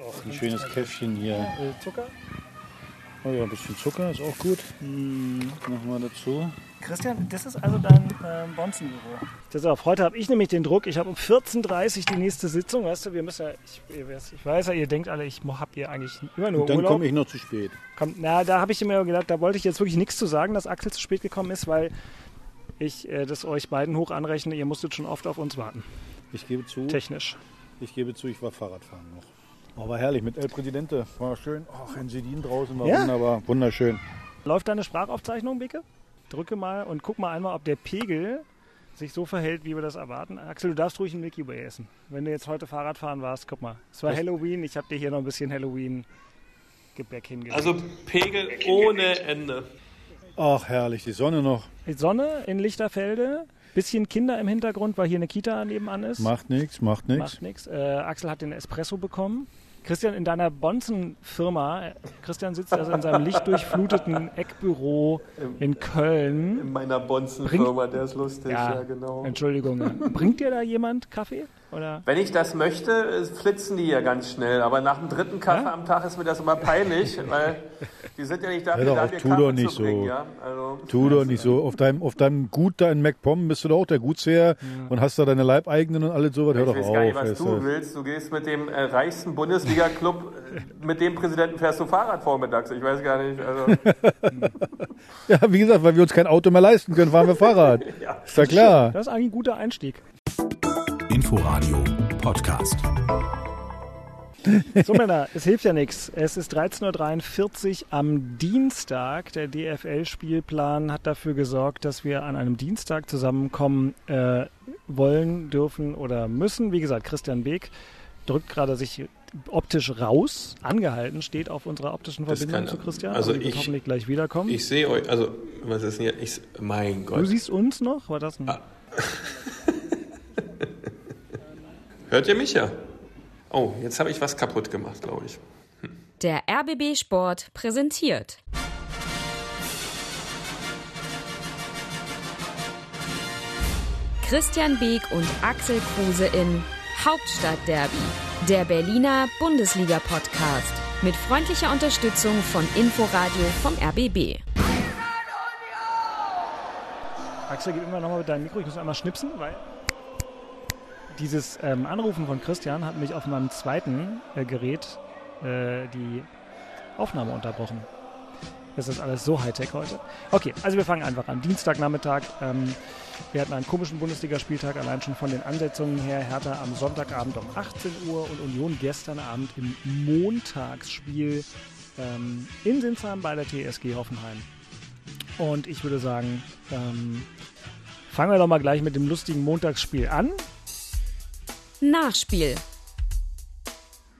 Ach, ein schönes Käffchen hier. Äh, Zucker? Oh ja, ein bisschen Zucker ist auch gut. Hm, machen wir dazu. Christian, das ist also dein äh, Bonzenbüro. Pass auf, heute habe ich nämlich den Druck. Ich habe um 14.30 Uhr die nächste Sitzung. Weißt du, wir müssen ja, ich, ich weiß ja, ihr denkt alle, ich habt ihr eigentlich immer nur Und dann komme ich noch zu spät. Komm, na, da habe ich mir gedacht, da wollte ich jetzt wirklich nichts zu sagen, dass Axel zu spät gekommen ist, weil ich äh, das euch beiden hoch anrechne. Ihr musstet schon oft auf uns warten. Ich gebe zu, Technisch. ich gebe zu, ich war Fahrradfahren noch. Oh, war herrlich mit El Presidente. War schön. Ach, in Sedin draußen war Ja? wunderbar. Wunderschön. Läuft deine Sprachaufzeichnung, Bicke? Drücke mal und guck mal einmal, ob der Pegel sich so verhält, wie wir das erwarten. Axel, du darfst ruhig ein Milky Way essen. Wenn du jetzt heute Fahrrad fahren warst, guck mal. Es war Was? Halloween, ich habe dir hier noch ein bisschen Halloween-Gebäck hingelegt. Also Pegel ohne Ende. Ach, herrlich. Die Sonne noch. Die Sonne in Lichterfelde, bisschen Kinder im Hintergrund, weil hier eine Kita nebenan ist. Macht nichts, macht nichts. Macht nichts. Äh, Axel hat den Espresso bekommen. Christian, in deiner Bonzen-Firma, Christian sitzt also in seinem lichtdurchfluteten Eckbüro in Köln. In meiner Bonzenfirma, der ist lustig, ja, genau. Entschuldigung. Bringt dir da jemand Kaffee? Oder? Wenn ich das möchte, flitzen die ja ganz schnell. Aber nach dem dritten Kaffee Ja? am Tag ist mir das immer peinlich, weil die sind ja nicht dafür doch da, mir tu Kaffee doch nicht zu bringen. so. Ja? Also, Tu doch nicht so. Auf deinem, auf deinem Gut da in MacPom bist du doch auch der Gutsherr und hast da deine Leibeigenen und alles sowas. Hör Ich doch weiß auf. gar nicht, was du willst. Du gehst mit dem äh, reichsten Bundesliga-Club, äh, mit dem Präsidenten fährst du Fahrrad vormittags. Ich weiß gar nicht. Also, Ja, wie gesagt, weil wir uns kein Auto mehr leisten können, fahren wir Fahrrad. Ja. Ist ja klar. Das ist eigentlich ein guter Einstieg. Inforadio Podcast. So, Männer, es hilft ja nichts. Es ist 13.43 Uhr am Dienstag. Der DFL-Spielplan hat dafür gesorgt, dass wir an einem Dienstag zusammenkommen äh, wollen, dürfen oder müssen. Wie gesagt, Christian Beek drückt gerade sich optisch raus, angehalten, steht auf unserer optischen Verbindung kann- zu Christian. also wird ich- hoffentlich gleich wiederkommen. ich sehe euch, also, was ist denn hier? Ich, mein du Gott. siehst uns noch? War das ein Ah. Hört ihr mich ja? Oh, jetzt habe ich was kaputt gemacht, glaube ich. Der RBB Sport präsentiert. Christian Beek und Axel Kruse in Hauptstadtderby, der Berliner Bundesliga-Podcast. Mit freundlicher Unterstützung von Inforadio vom RBB. Axel, gib immer nochmal mit deinem Mikro. Ich muss einmal schnipsen, weil dieses ähm, Anrufen von Christian hat mich auf meinem zweiten äh, Gerät äh, die Aufnahme unterbrochen. Das ist alles so Hightech heute. Okay, also wir fangen einfach an. Dienstagnachmittag. Ähm, wir hatten einen komischen Bundesligaspieltag, allein schon von den Ansetzungen her. Hertha am Sonntagabend um 18 Uhr und Union gestern Abend im Montagsspiel ähm, in Sinsheim bei der TSG Hoffenheim. Und ich würde sagen, ähm, fangen wir doch mal gleich mit dem lustigen Montagsspiel an. Nachspiel.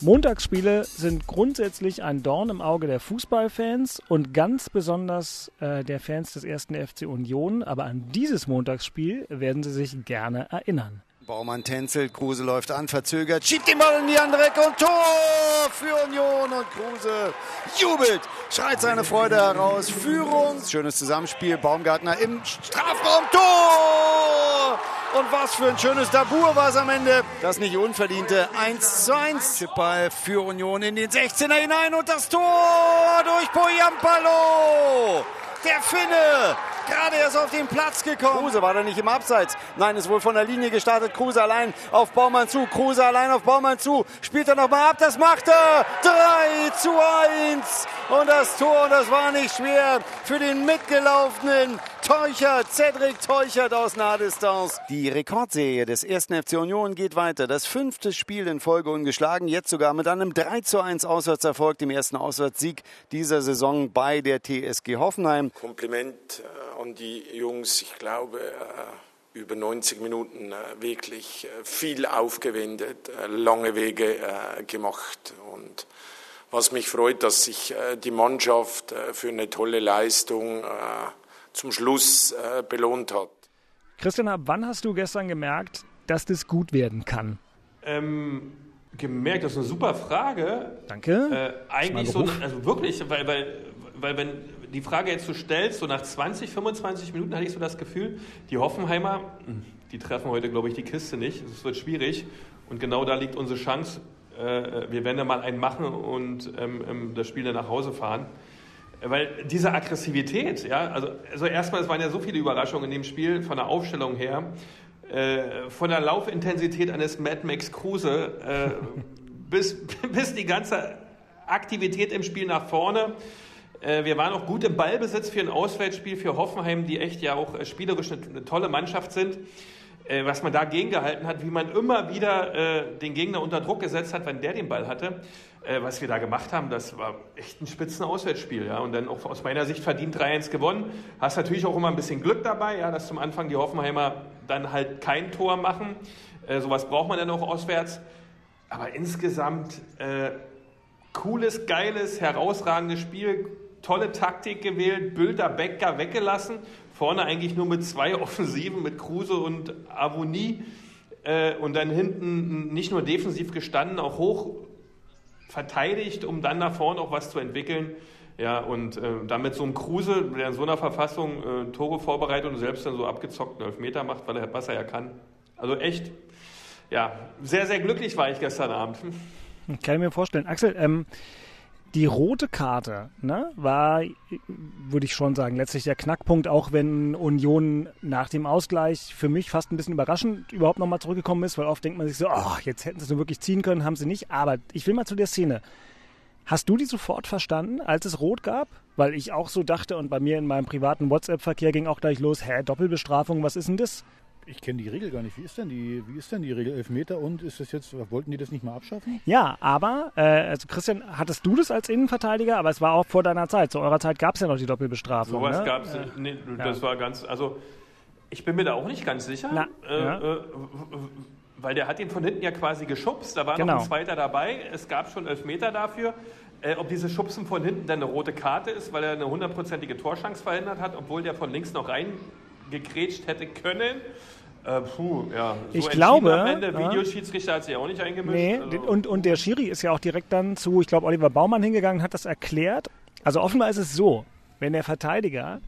Montagsspiele sind grundsätzlich ein Dorn im Auge der Fußballfans und ganz besonders äh, der Fans des ersten FC Union. Aber an dieses Montagsspiel werden sie sich gerne erinnern. Baumann tänzelt, Kruse läuft an, verzögert, schiebt den Ball in die andere Ecke und Tor für Union und Kruse jubelt, schreit seine Freude heraus, Führung, schönes Zusammenspiel, Baumgartner im Strafraum, Tor! Und was für ein schönes Dabur war es am Ende. Das nicht unverdiente 1 zu 1. Chipball für Union in den 16er hinein und das Tor durch Poyampalo. Der Finne, gerade erst auf den Platz gekommen. Kruse war da nicht im Abseits. Nein, ist wohl von der Linie gestartet. Kruse allein auf Baumann zu. Kruse allein auf Baumann zu. Spielt er nochmal ab. Das macht er. 3 zu 1. Und das Tor, und das war nicht schwer für den mitgelaufenen Teuchert, Cedric Teuchert aus Nahdistanz. Die Rekordserie des ersten FC Union geht weiter. Das fünfte Spiel in Folge ungeschlagen. Jetzt sogar mit einem 3 zu 1 Auswärtserfolg, dem ersten Auswärtssieg dieser Saison bei der TSG Hoffenheim. Kompliment an die Jungs. Ich glaube, äh, über 90 Minuten äh, wirklich äh, viel aufgewendet, lange Wege gemacht. Und was mich freut, dass sich die Mannschaft für eine tolle Leistung zum Schluss belohnt hat. Christian, ab wann hast du gestern gemerkt, dass das gut werden kann? Ähm, gemerkt, das ist eine super Frage. Danke. Äh, eigentlich so, also wirklich, weil, weil, weil wenn die Frage jetzt so stellst, so nach 20, 25 Minuten hatte ich so das Gefühl, die Hoffenheimer, hm, die treffen heute, glaube ich, die Kiste nicht. Es wird schwierig. Und genau da liegt unsere Chance. äh, wir werden da mal einen machen und ähm, ähm, das Spiel dann nach Hause fahren. Weil diese Aggressivität, ja, also, also erstmal, es waren ja so viele Überraschungen in dem Spiel von der Aufstellung her, äh, von der Laufintensität eines Mad Max Kruse äh, bis, bis die ganze Aktivität im Spiel nach vorne. Äh, wir waren auch gut im Ballbesitz für ein Auswärtsspiel für Hoffenheim, die echt ja auch äh, spielerisch eine, tolle Mannschaft sind. Äh, was man dagegen gehalten hat, wie man immer wieder den Gegner unter Druck gesetzt hat, wenn der den Ball hatte. Was wir da gemacht haben, das war echt ein spitzen Auswärtsspiel. Ja? Und dann auch aus meiner Sicht verdient 3-1 gewonnen. Hast natürlich auch immer ein bisschen Glück dabei, ja, dass zum Anfang die Hoffenheimer dann halt kein Tor machen. Sowas braucht man dann auch auswärts. Aber insgesamt äh, cooles, geiles, herausragendes Spiel. Tolle Taktik gewählt, Bülter, Becker weggelassen. Vorne eigentlich nur mit zwei Offensiven, mit Kruse und Avonie. Äh, und dann hinten nicht nur defensiv gestanden, auch hoch verteidigt, um dann nach vorne auch was zu entwickeln. Ja, und äh, damit so ein Kruse, der in so einer Verfassung äh, Tore vorbereitet und selbst dann so abgezockten Elfmeter macht, weil er, was er ja kann. Also echt, ja, sehr, sehr glücklich war ich gestern Abend. Kann ich mir vorstellen. Axel, ähm, die rote Karte ne, war, würde ich schon sagen, letztlich der Knackpunkt, auch wenn Union nach dem Ausgleich für mich fast ein bisschen überraschend überhaupt nochmal zurückgekommen ist, weil oft denkt man sich so, oh, jetzt hätten sie es nur wirklich ziehen können, haben sie nicht. Aber ich will mal zu der Szene. Hast du die sofort verstanden, als es rot gab? Weil ich auch so dachte und bei mir in meinem privaten WhatsApp-Verkehr ging auch gleich los, hä, Doppelbestrafung, was ist denn das? Ich kenne die Regel gar nicht. Wie ist denn die, wie ist denn die Regel Elfmeter und ist das jetzt, wollten die das nicht mal abschaffen? Ja, aber, äh, also Christian, hattest du das als Innenverteidiger, aber es war auch vor deiner Zeit. Zu eurer Zeit gab es ja noch die Doppelbestrafung. Sowas ne? gab es, Äh, nee, das war ganz, also ich bin mir da auch nicht ganz sicher, Na, äh, ja. äh, weil der hat ihn von hinten ja quasi geschubst, da war Genau. noch ein zweiter dabei, es gab schon Elfmeter dafür. Äh, ob dieses Schubsen von hinten dann eine rote Karte ist, weil er eine hundertprozentige Torschance verhindert hat, obwohl der von links noch reingegrätscht hätte können. Äh, puh, ja. So Ich glaube, Am Ende. Videoschiedsrichter hat sich auch nicht eingemischt. Nee, also, und, und der Schiri ist ja auch direkt dann zu, ich glaube, Oliver Baumann hingegangen, hat das erklärt. Also offenbar ist es so, wenn der Verteidiger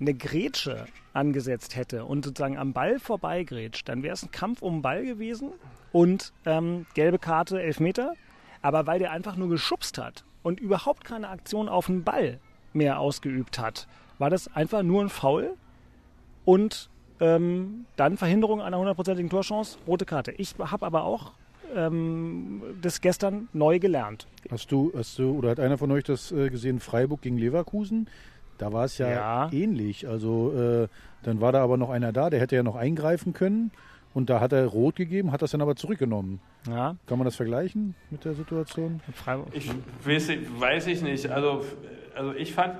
eine Grätsche angesetzt hätte und sozusagen am Ball vorbeigrätscht, dann wäre es ein Kampf um den Ball gewesen und ähm, gelbe Karte, Elfmeter. Aber weil der einfach nur geschubst hat und überhaupt keine Aktion auf den Ball mehr ausgeübt hat, war das einfach nur ein Foul und ähm, dann Verhinderung einer hundertprozentigen Torchance, rote Karte. Ich habe aber auch ähm, das gestern neu gelernt. Hast du, hast du, oder hat einer von euch das äh, gesehen, Freiburg gegen Leverkusen? Da war es ja, Ja. ähnlich. Also äh, dann war da aber noch einer da, der hätte ja noch eingreifen können. Und da hat er rot gegeben, hat das dann aber zurückgenommen. Ja, Kann man das vergleichen mit der Situation? mit Freiburg. Ich weiß, weiß ich nicht. Also, also ich fand,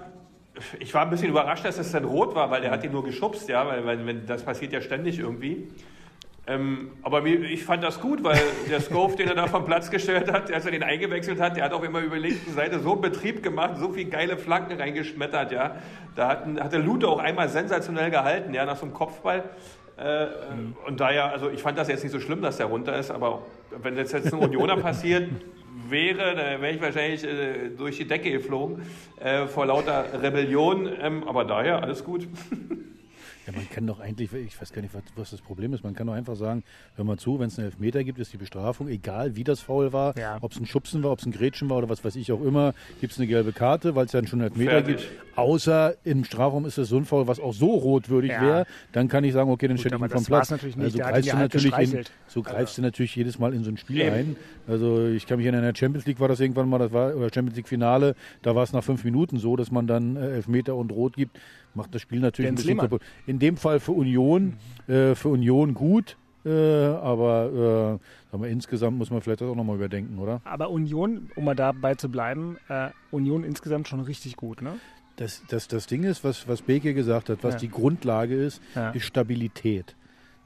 ich war ein bisschen überrascht, dass es dann rot war, weil der hat ihn nur geschubst, ja, weil, weil wenn, das passiert ja ständig irgendwie. Ähm, aber mir, ich fand das gut, weil der Scove, den er da vom Platz gestellt hat, als er den eingewechselt hat, der hat auch immer über die linken Seite so einen Betrieb gemacht, so viele geile Flanken reingeschmettert, ja. Da hat, der Lute auch einmal sensationell gehalten, ja, nach so einem Kopfball. Äh, Und daher, also ich fand das jetzt nicht so schlimm, dass der runter ist, aber wenn das jetzt ein Unioner passiert wäre, dann wäre ich wahrscheinlich äh, durch die Decke geflogen äh, vor lauter Rebellion. Ähm, aber daher alles gut. Ja, man kann doch eigentlich, ich weiß gar nicht, was, was das Problem ist. Man kann doch einfach sagen, hör mal zu, wenn es einen Elfmeter gibt, ist die Bestrafung, egal wie das Foul war, Ja. ob es ein Schubsen war, ob es ein Grätschen war oder was weiß ich auch immer, gibt es eine gelbe Karte, weil es dann schon einen Elfmeter Fertig. gibt. Außer im Strafraum ist es so ein Foul, was auch so rotwürdig Ja. wäre, dann kann ich sagen, okay, dann Gut, stelle ich ihn vom Platz. natürlich nicht. Also greifst du natürlich in, so greifst du natürlich jedes Mal in so ein Spiel Eben. ein. Also ich kann mich erinnern, in der Champions League war das irgendwann mal, das war, oder Champions League Finale, da war es nach fünf Minuten so, dass man dann äh, Elfmeter und Rot gibt. Macht das Spiel natürlich Jens ein bisschen kaputt. In dem Fall für Union, äh, für Union gut, äh, aber äh, wir, insgesamt muss man vielleicht das auch nochmal überdenken, oder? Aber Union, um mal dabei zu bleiben, äh, Union insgesamt schon richtig gut, ne? Das, das, das Ding ist, was, was Beke gesagt hat, was Ja. die Grundlage ist, Ja. ist Stabilität.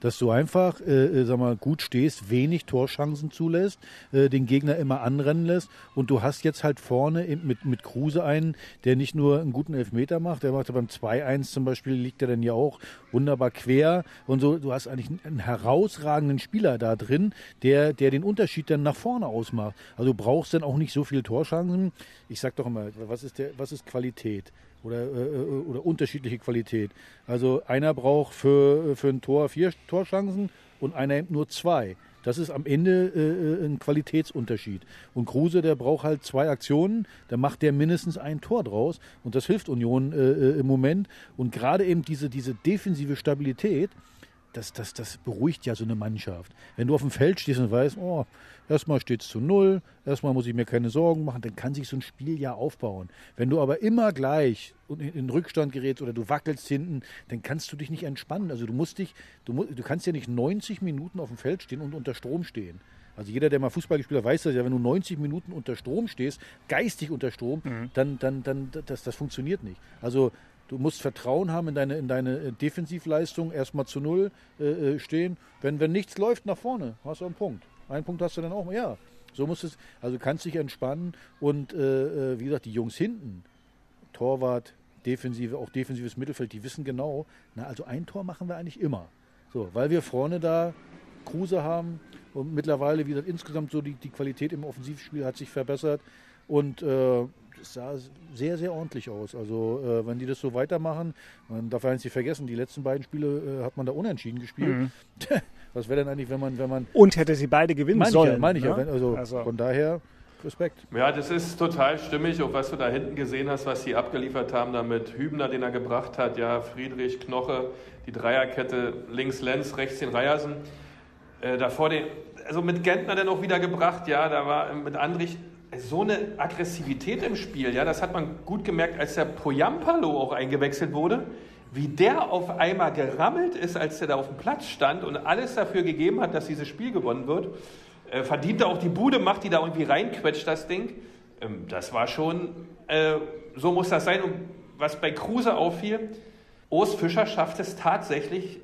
Dass du einfach, äh, äh, sag mal, gut stehst, wenig Torschancen zulässt, äh, den Gegner immer anrennen lässt und du hast jetzt halt vorne mit, mit Kruse einen, der nicht nur einen guten Elfmeter macht, der macht beim 2-1 zum Beispiel, liegt er dann ja auch wunderbar quer und so. Du hast eigentlich einen, einen herausragenden Spieler da drin, der, der den Unterschied dann nach vorne ausmacht. Also du brauchst dann auch nicht so viele Torschancen. Ich sag doch immer, was ist, der, was ist Qualität? Oder, äh, oder unterschiedliche Qualität. Also einer braucht für, für ein Tor vier Torchancen und einer nur zwei. Das ist am Ende äh, ein Qualitätsunterschied. Und Kruse, der braucht halt zwei Aktionen, da macht der mindestens ein Tor draus. Und das hilft Union äh, im Moment. Und gerade eben diese, diese defensive Stabilität, das, das, das beruhigt ja so eine Mannschaft. Wenn du auf dem Feld stehst und weißt, oh, erstmal steht es zu null, erstmal muss ich mir keine Sorgen machen, dann kann sich so ein Spiel ja aufbauen. Wenn du aber immer gleich in den Rückstand gerätst oder du wackelst hinten, dann kannst du dich nicht entspannen. Also du musst dich, du, musst, du kannst ja nicht 90 Minuten auf dem Feld stehen und unter Strom stehen. Also jeder, der mal Fußball gespielt hat, weiß das ja, wenn du 90 Minuten unter Strom stehst, geistig unter Strom, mhm. dann, dann, dann das, das funktioniert nicht. Also Du musst Vertrauen haben in deine, in deine äh, Defensivleistung, erstmal zu Null äh, äh, stehen. Wenn, wenn nichts läuft nach vorne, hast du einen Punkt. Einen Punkt hast du dann auch. Ja, so muss es. Also kannst dich entspannen und äh, äh, wie gesagt, die Jungs hinten, Torwart, Defensive, auch defensives Mittelfeld, die wissen genau, na, also ein Tor machen wir eigentlich immer. So, weil wir vorne da Kruse haben und mittlerweile, wie gesagt, insgesamt so die, die Qualität im Offensivspiel hat sich verbessert und äh, es sah sehr, sehr ordentlich aus. Also äh, wenn die das so weitermachen, man darf eins nicht vergessen, die letzten beiden Spiele äh, hat man da unentschieden gespielt. Mhm. Was wäre denn eigentlich, wenn man, wenn man... Und hätte sie beide gewinnen meine sollen. Ich ja, meine ich ne? ja. Wenn, also, also, von daher... Respekt. Ja, das ist total stimmig, auch was du da hinten gesehen hast, was sie abgeliefert haben, da mit Hübner, den er gebracht hat, ja, Friedrich, Knoche, die Dreierkette, links Lenz, rechts den Reiersen. Äh, davor den, also mit Gentner dann auch wieder gebracht, ja, da war mit Andrich so eine Aggressivität im Spiel, ja, das hat man gut gemerkt, als der Poyampalo auch eingewechselt wurde, wie der auf einmal gerammelt ist, als er da auf dem Platz stand und alles dafür gegeben hat, dass dieses Spiel gewonnen wird. Äh, verdient er auch die Bude, macht die da irgendwie reinquetscht, das Ding. Ähm, das war schon, äh, so muss das sein. Und was bei Kruse auffiel, Urs Fischer schafft es tatsächlich,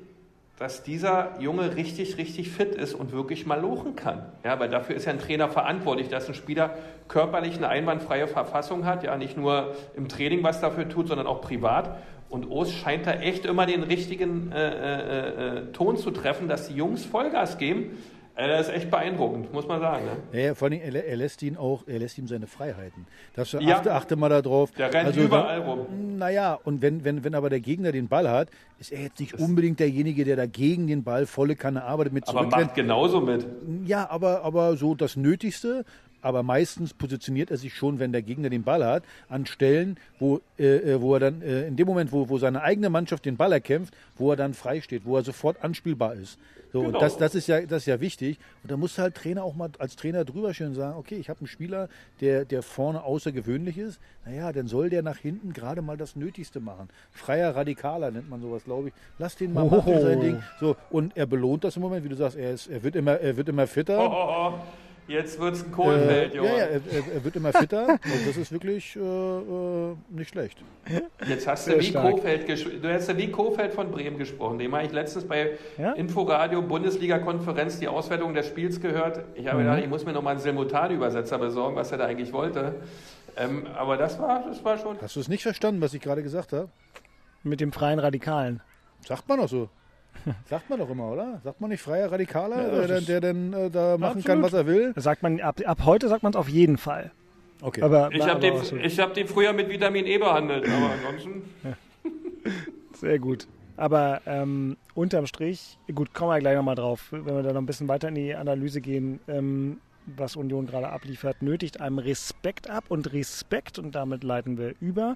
dass dieser Junge richtig, richtig fit ist und wirklich mal lochen kann. Ja, weil dafür ist ja ein Trainer verantwortlich, dass ein Spieler körperlich eine einwandfreie Verfassung hat, ja, nicht nur im Training was dafür tut, sondern auch privat. Und O's scheint da echt immer den richtigen äh, äh, äh, Ton zu treffen, dass die Jungs Vollgas geben. Äh, das ist echt beeindruckend, muss man sagen. Ne? Ja, vor allem, er, er, lässt ihn auch, er lässt ihm seine Freiheiten. Das, ja. achte, achte mal darauf. Der rennt also, überall rum. Naja, und wenn, wenn, wenn aber der Gegner den Ball hat, ist er jetzt nicht das unbedingt derjenige, der dagegen den Ball volle Kanne arbeitet mit Aber macht genauso mit. Ja, aber, aber so das Nötigste, aber meistens positioniert er sich schon, wenn der Gegner den Ball hat, an Stellen, wo, äh, äh wo er dann, äh, in dem Moment, wo, wo seine eigene Mannschaft den Ball erkämpft, wo er dann frei steht, wo er sofort anspielbar ist. So, genau. und das, das, ist ja, das ist ja wichtig. Und da muss halt Trainer auch mal als Trainer drüber und sagen, okay, ich habe einen Spieler, der, der vorne außergewöhnlich ist. Naja, dann soll der nach hinten gerade mal das Nötigste machen. Freier Radikaler nennt man sowas, glaube ich. Lass den mal machen, oh. sein Ding. So, und er belohnt das im Moment, wie du sagst, er, ist, er, wird, immer, er wird immer fitter. Oh, oh, oh. Jetzt wird es ein Kohlfeld, äh, Ja, ja er, er, wird immer fitter und das ist wirklich äh, äh, nicht schlecht. Jetzt hast du wie Kofeld, du hast ja wie Kofeld von Bremen gesprochen. Dem habe ich letztens bei ja? Inforadio Bundesliga-Konferenz die Auswertung des Spiels gehört. Ich habe mhm. gedacht, ich muss mir nochmal einen Simultanübersetzer besorgen, was er da eigentlich wollte. Ähm, aber das war, das war schon. Hast du es nicht verstanden, was ich gerade gesagt habe? Mit dem freien Radikalen. Sagt man auch so. Sagt man doch immer, oder? Sagt man nicht freier Radikaler, ja, der, der dann äh, da machen absolut. kann, was er will? sagt man, ab, ab heute sagt man es auf jeden Fall. Okay. Aber, ich habe den, hab den früher mit Vitamin E behandelt, aber ansonsten. Sehr gut. Aber ähm, unterm Strich, gut, kommen wir gleich nochmal drauf, wenn wir da noch ein bisschen weiter in die Analyse gehen, ähm, was Union gerade abliefert, nötigt einem Respekt ab und Respekt, und damit leiten wir über,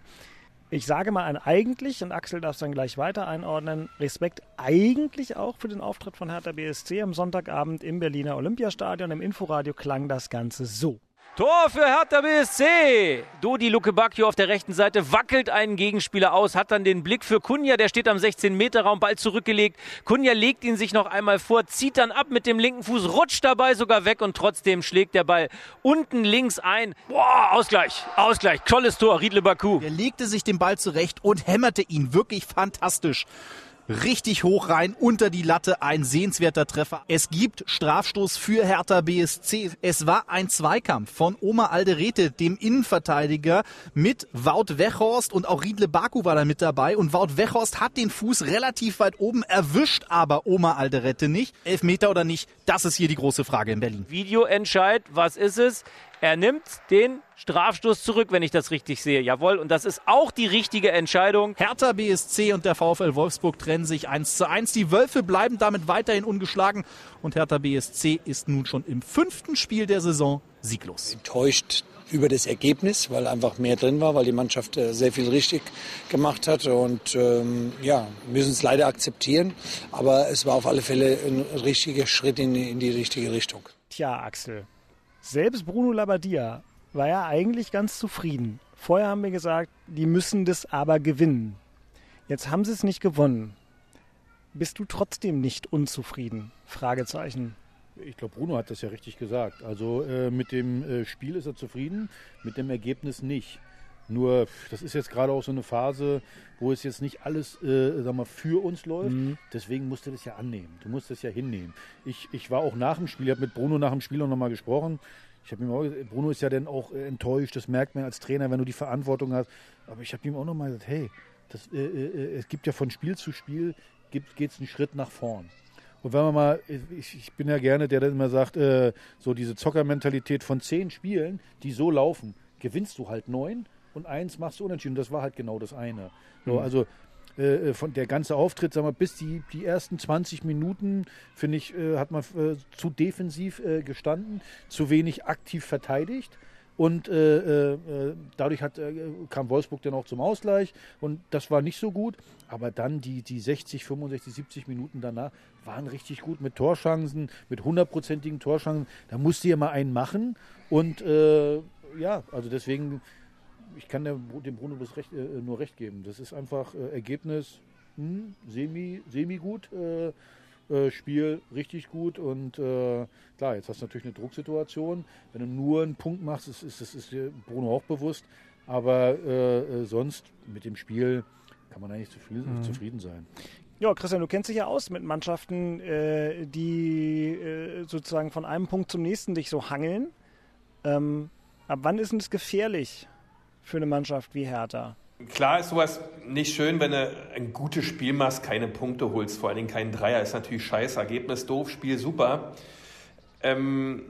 ich sage mal ein eigentlich, und Axel darf es dann gleich weiter einordnen, Respekt eigentlich auch für den Auftritt von Hertha BSC am Sonntagabend im Berliner Olympiastadion. Im Inforadio klang das Ganze so. Tor für Hertha BSC. Dodi Luke Bacchio auf der rechten Seite wackelt einen Gegenspieler aus, hat dann den Blick für Kunja, der steht am 16-Meter-Raum, Ball zurückgelegt. Kunja legt ihn sich noch einmal vor, zieht dann ab mit dem linken Fuß, rutscht dabei sogar weg und trotzdem schlägt der Ball unten links ein. Boah, Ausgleich, Ausgleich, tolles Tor, Riedle Baku. Er legte sich den Ball zurecht und hämmerte ihn wirklich fantastisch richtig hoch rein, unter die Latte, ein sehenswerter Treffer. Es gibt Strafstoß für Hertha BSC. Es war ein Zweikampf von Oma Alderete, dem Innenverteidiger, mit Wout Wechhorst und auch Riedle Baku war da mit dabei und Wout Wechhorst hat den Fuß relativ weit oben, erwischt aber Oma Alderete nicht. Elfmeter oder nicht, das ist hier die große Frage in Berlin. Videoentscheid, was ist es? Er nimmt den Strafstoß zurück, wenn ich das richtig sehe. Jawohl, und das ist auch die richtige Entscheidung. Hertha BSC und der VfL Wolfsburg trennen sich 1 zu 1. Die Wölfe bleiben damit weiterhin ungeschlagen und Hertha BSC ist nun schon im fünften Spiel der Saison sieglos. Enttäuscht über das Ergebnis, weil einfach mehr drin war, weil die Mannschaft äh, sehr viel richtig gemacht hat und ähm, ja, müssen es leider akzeptieren, aber es war auf alle Fälle ein richtiger Schritt in, in die richtige Richtung. Tja, Axel, selbst Bruno Labbadia war ja eigentlich ganz zufrieden. Vorher haben wir gesagt, die müssen das aber gewinnen. Jetzt haben sie es nicht gewonnen. Bist du trotzdem nicht unzufrieden? Fragezeichen. Ich glaube, Bruno hat das ja richtig gesagt. Also äh, mit dem äh, Spiel ist er zufrieden, mit dem Ergebnis nicht. Nur, das ist jetzt gerade auch so eine Phase, wo es jetzt nicht alles äh, sag mal, für uns läuft. Mhm. Deswegen musst du das ja annehmen. Du musst das ja hinnehmen. Ich, ich war auch nach dem Spiel, ich habe mit Bruno nach dem Spiel auch nochmal gesprochen. Ich habe ihm auch gesagt, Bruno ist ja dann auch äh, enttäuscht, das merkt man als Trainer, wenn du die Verantwortung hast. Aber ich habe ihm auch nochmal gesagt, hey, das, äh, äh, es gibt ja von Spiel zu Spiel, geht es einen Schritt nach vorn. Und wenn man mal, ich, ich bin ja gerne der, der immer sagt, äh, so diese Zockermentalität von zehn Spielen, die so laufen, gewinnst du halt neun und eins machst du unentschieden. Das war halt genau das eine. So, mhm. Also äh, äh von der ganze Auftritt, sagen wir, bis die, die ersten 20 Minuten, finde ich, äh, hat man äh, zu defensiv äh, gestanden, zu wenig aktiv verteidigt. Und äh, äh, dadurch hat, äh, kam Wolfsburg dann auch zum Ausgleich und das war nicht so gut. Aber dann die, die 60, 65, 70 Minuten danach waren richtig gut mit Torschancen, mit hundertprozentigen Torschancen. Da musste ihr mal einen machen. Und äh, ja, also deswegen, ich kann dem, Bruno das recht, äh, nur recht geben. Das ist einfach äh, Ergebnis hm, semi, semi gut. Spiel richtig gut und äh, klar, jetzt hast du natürlich eine Drucksituation. Wenn du nur einen Punkt machst, ist, ist, ist, ist Bruno auch bewusst. Aber äh, sonst mit dem Spiel kann man eigentlich zufrieden, mhm. zufrieden sein. Ja, Christian, du kennst dich ja aus mit Mannschaften, äh, die äh, sozusagen von einem Punkt zum nächsten dich so hangeln. Ähm, ab wann ist es gefährlich für eine Mannschaft wie Hertha? Klar ist sowas nicht schön, wenn du ein gutes Spiel machst, keine Punkte holst, vor allen Dingen keinen Dreier. Ist natürlich scheiße, Ergebnis doof, Spiel super. Ähm,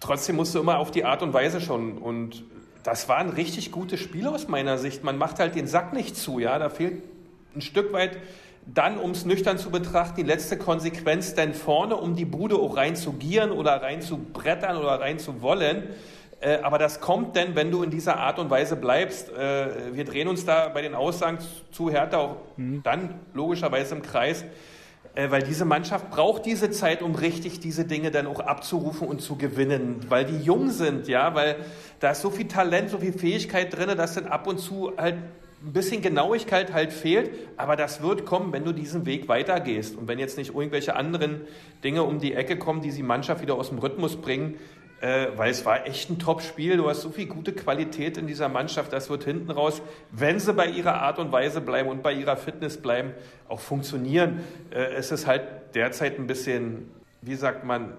trotzdem musst du immer auf die Art und Weise schon. Und das war ein richtig gutes Spiel aus meiner Sicht. Man macht halt den Sack nicht zu, ja. Da fehlt ein Stück weit dann, um es nüchtern zu betrachten, die letzte Konsequenz denn vorne, um die Bude auch rein zu gieren oder rein zu brettern oder rein zu wollen. Äh, aber das kommt denn, wenn du in dieser Art und Weise bleibst. Äh, wir drehen uns da bei den Aussagen zu Hertha auch mhm. dann logischerweise im Kreis, äh, weil diese Mannschaft braucht diese Zeit, um richtig diese Dinge dann auch abzurufen und zu gewinnen, weil die jung sind, ja, weil da ist so viel Talent, so viel Fähigkeit drin, dass dann ab und zu halt ein bisschen Genauigkeit halt fehlt, aber das wird kommen, wenn du diesen Weg weitergehst. Und wenn jetzt nicht irgendwelche anderen Dinge um die Ecke kommen, die die Mannschaft wieder aus dem Rhythmus bringen, äh, weil es war echt ein Top-Spiel. Du hast so viel gute Qualität in dieser Mannschaft, das wird hinten raus, wenn sie bei ihrer Art und Weise bleiben und bei ihrer Fitness bleiben, auch funktionieren. Äh, es ist halt derzeit ein bisschen, wie sagt man,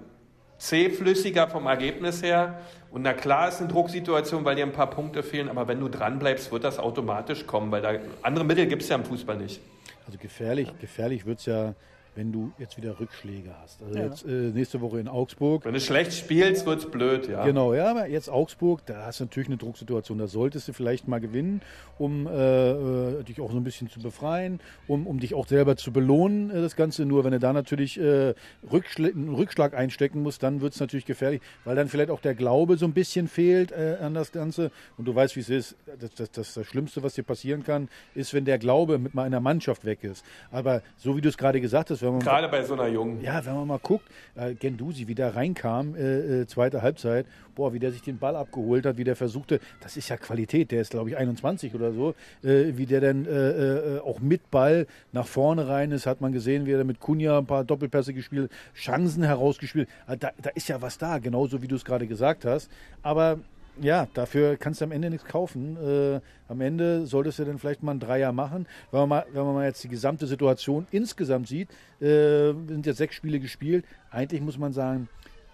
zähflüssiger vom Ergebnis her. Und na klar ist eine Drucksituation, weil dir ein paar Punkte fehlen, aber wenn du dran bleibst, wird das automatisch kommen, weil da andere Mittel gibt es ja im Fußball nicht. Also gefährlich, gefährlich wird es ja wenn du jetzt wieder Rückschläge hast. Also ja. jetzt äh, nächste Woche in Augsburg. Wenn du schlecht spielst, wird es blöd, ja. Genau, ja, aber jetzt Augsburg, da hast du natürlich eine Drucksituation. Da solltest du vielleicht mal gewinnen, um äh, äh, dich auch so ein bisschen zu befreien, um, um dich auch selber zu belohnen, äh, das Ganze. Nur wenn du da natürlich äh, Rückschl einen Rückschlag einstecken musst, dann wird es natürlich gefährlich, weil dann vielleicht auch der Glaube so ein bisschen fehlt äh, an das Ganze. Und du weißt, wie es ist. Das, das, das, das Schlimmste, was dir passieren kann, ist, wenn der Glaube mit meiner Mannschaft weg ist. Aber so wie du es gerade gesagt hast, man Gerade bei so einer Jungen. Ja, wenn man mal guckt, äh, Gendusi, wie der reinkam, äh, äh, zweite Halbzeit, boah, wie der sich den Ball abgeholt hat, wie der versuchte, das ist ja Qualität, der ist glaube ich 21 oder so, äh, wie der dann äh, auch mit Ball nach vorne rein ist, hat man gesehen, wie er mit Kunja ein paar Doppelpässe gespielt, Chancen herausgespielt. Da, da ist ja was da, genauso wie du es gerade gesagt hast. Aber ja, dafür kannst du am Ende nichts kaufen. Äh, am Ende solltest du dann vielleicht mal einen Dreier machen. Wenn man mal, wenn man mal jetzt die gesamte Situation insgesamt sieht, äh, sind jetzt sechs Spiele gespielt. Eigentlich muss man sagen,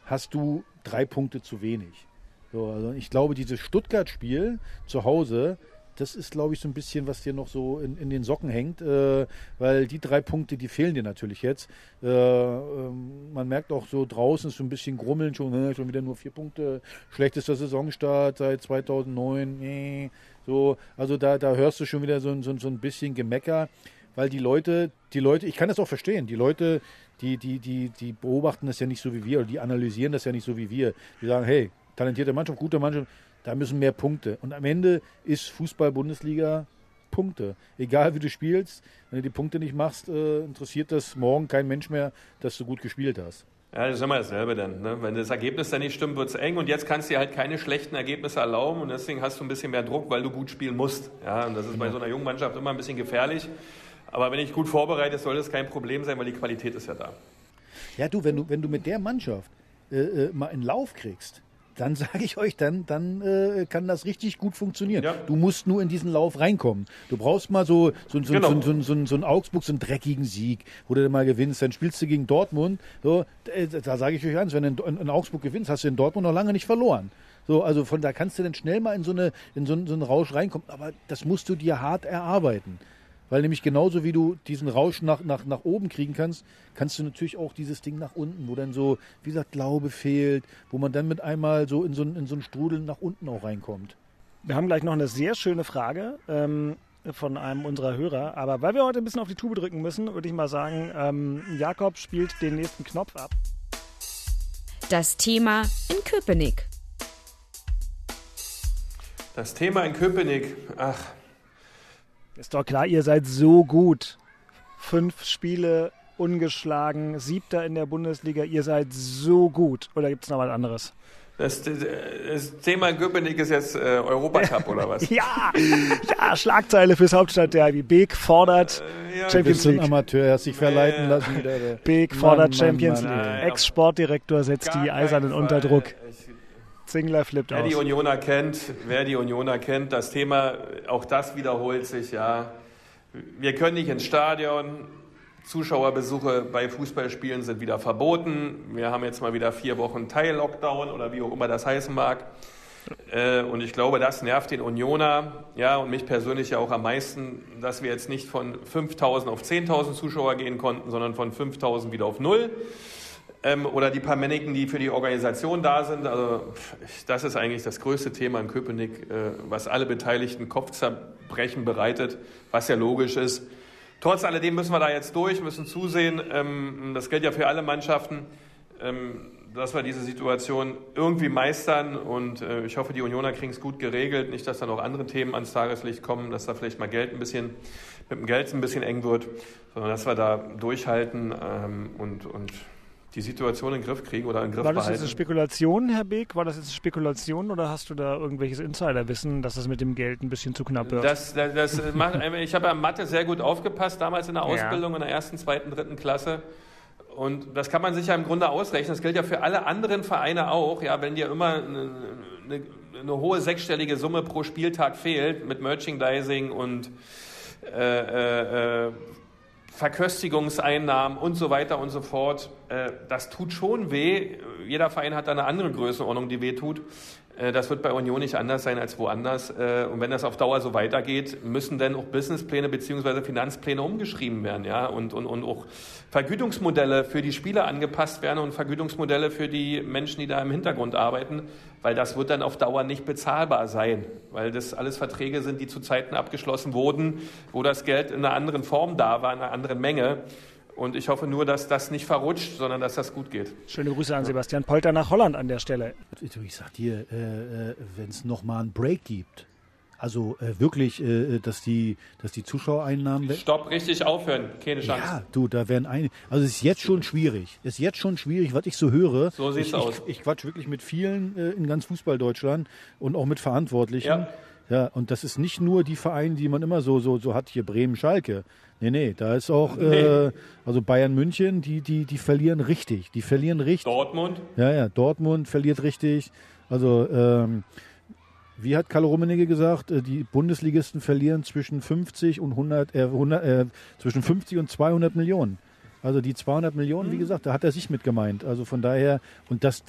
hast du drei Punkte zu wenig. So, also ich glaube, dieses Stuttgart-Spiel zu Hause das ist, glaube ich, so ein bisschen, was dir noch so in, in den Socken hängt, äh, weil die drei Punkte, die fehlen dir natürlich jetzt. Äh, ähm, man merkt auch so draußen ist so ein bisschen Grummeln schon, ne? schon wieder nur vier Punkte, schlechtester Saisonstart seit 2009. Nee. So, also da, da hörst du schon wieder so, so, so ein bisschen Gemecker, weil die Leute, die Leute, ich kann das auch verstehen, die Leute, die, die, die, die beobachten das ja nicht so wie wir oder die analysieren das ja nicht so wie wir. Die sagen, hey, talentierte Mannschaft, gute Mannschaft, da müssen mehr Punkte. Und am Ende ist Fußball-Bundesliga Punkte. Egal wie du spielst, wenn du die Punkte nicht machst, äh, interessiert das morgen kein Mensch mehr, dass du gut gespielt hast. Ja, das ist immer dasselbe dann. Ne? Wenn das Ergebnis dann nicht stimmt, wird es eng und jetzt kannst du dir halt keine schlechten Ergebnisse erlauben und deswegen hast du ein bisschen mehr Druck, weil du gut spielen musst. Ja, und das ist bei so einer jungen Mannschaft immer ein bisschen gefährlich. Aber wenn ich gut vorbereite, soll das kein Problem sein, weil die Qualität ist ja da. Ja, du, wenn du, wenn du mit der Mannschaft äh, äh, mal in Lauf kriegst, dann sage ich euch, dann, dann äh, kann das richtig gut funktionieren. Ja. Du musst nur in diesen Lauf reinkommen. Du brauchst mal so, so, so, genau. so, so, so, einen Augsburg, so einen dreckigen Sieg, wo du dann mal gewinnst. Dann spielst du gegen Dortmund. So, äh, da sage ich euch eins, wenn du in, in, Augsburg gewinnst, hast du in Dortmund noch lange nicht verloren. So, also von da kannst du dann schnell mal in so, eine, in so, so einen Rausch reinkommen. Aber das musst du dir hart erarbeiten. Weil nämlich genauso wie du diesen Rausch nach, nach, nach oben kriegen kannst, kannst du natürlich auch dieses Ding nach unten, wo dann so, wie gesagt, Glaube fehlt, wo man dann mit einmal so in so, in so einen Strudel nach unten auch reinkommt. Wir haben gleich noch eine sehr schöne Frage ähm, von einem unserer Hörer. Aber weil wir heute ein bisschen auf die Tube drücken müssen, würde ich mal sagen, ähm, Jakob spielt den nächsten Knopf ab. Das Thema in Köpenick. Das Thema in Köpenick, ach, ist doch klar, ihr seid so gut. Fünf Spiele ungeschlagen, siebter in der Bundesliga, ihr seid so gut. Oder gibt es noch was anderes? Das, das, Thema Köpenick ist jetzt äh, Europacup oder was? ja, ja, Schlagzeile fürs Hauptstadtderby. Beek fordert äh, ja, Champions League. Ein Amateur, hast sich verleiten ja. lassen. Wieder, Beek fordert Mann, Champions Mann, League. Ex-Sportdirektor setzt die Eisernen unter Druck. Zingler flippt wer aus. Die Unioner kennt, wer die Unioner kennt, das Thema, auch das wiederholt sich, ja. Wir können nicht ins Stadion. Zuschauerbesuche bei Fußballspielen sind wieder verboten. Wir haben jetzt mal wieder vier Wochen Teil-Lockdown oder wie auch immer das heißen mag. Äh, und ich glaube, das nervt den Unioner, ja, und mich persönlich ja auch am meisten, dass wir jetzt nicht von 5.000 auf 10.000 Zuschauer gehen konnten, sondern von 5.000 wieder auf null ähm, oder die paar Männchen, die für die Organisation da sind. Also das ist eigentlich das größte Thema in Köpenick, äh, was alle Beteiligten Kopfzerbrechen bereitet, was ja logisch ist. Trotz alledem müssen wir da jetzt durch, müssen zusehen, ähm, das gilt ja für alle Mannschaften, ähm, dass wir diese Situation irgendwie meistern und äh, ich hoffe, die Unioner kriegen es gut geregelt, nicht, dass da noch andere Themen ans Tageslicht kommen, dass da vielleicht mal Geld ein bisschen, mit dem Geld ein bisschen eng wird, sondern dass wir da durchhalten ähm, und, und die Situation in den Griff kriegen oder in den Griff War das behalten. jetzt eine Spekulation, Herr Beek? War das jetzt eine Spekulation oder hast du da irgendwelches Insiderwissen, dass das mit dem Geld ein bisschen zu knapp wird? Das, das, das macht, ich habe ja Mathe sehr gut aufgepasst, damals in der Ausbildung ja. in der ersten, zweiten, dritten Klasse. Und das kann man sich ja im Grunde ausrechnen. Das gilt ja für alle anderen Vereine auch. Ja, wenn dir immer eine, eine, eine hohe sechsstellige Summe pro Spieltag fehlt mit Merchandising und äh, äh, Verköstigungseinnahmen und so weiter und so fort. Äh, das tut schon weh. Jeder Verein hat eine andere Größenordnung, die weh tut. Äh, das wird bei Union nicht anders sein als woanders. Äh, und wenn das auf Dauer so weitergeht, müssen dann auch Businesspläne bzw. Finanzpläne umgeschrieben werden, ja, und, und, und auch Vergütungsmodelle für die Spieler angepasst werden und Vergütungsmodelle für die Menschen, die da im Hintergrund arbeiten, weil das wird dann auf Dauer nicht bezahlbar sein, weil das alles Verträge sind, die zu Zeiten abgeschlossen wurden, wo das Geld in einer anderen Form da war, in einer anderen Menge. Und ich hoffe nur, dass das nicht verrutscht, sondern dass das gut geht. Schöne Grüße an Sebastian Polter nach Holland an der Stelle. Ich sag dir, äh, äh wenn es nochmal einen Break gibt, also äh, wirklich, äh, dass, die, dass die Zuschauereinnahmen. Stopp, richtig aufhören, keine Chance. Ja, du, da werden einige. Also es ist jetzt schon schwierig. Es ist jetzt schon schwierig, was ich so höre. So sieht's ich, aus. Ich, ich quatsch wirklich mit vielen äh, in ganz Fußball-Deutschland und auch mit Verantwortlichen. Ja. Ja, und das ist nicht nur die Vereine, die man immer so, so, so hat, hier Bremen, Schalke. Nee, nee, da ist auch, nee. äh, also Bayern München, die, die, die verlieren richtig. Die verlieren richtig. Dortmund? Ja, ja, Dortmund verliert richtig. Also, ähm, wie hat Karl Rummenigge gesagt, äh, die Bundesligisten verlieren zwischen 50 und 100, äh, 100 äh, zwischen 50 und 200 Millionen. Also die 200 Millionen, wie mhm. gesagt, da hat er sich mit gemeint. Also von daher und das.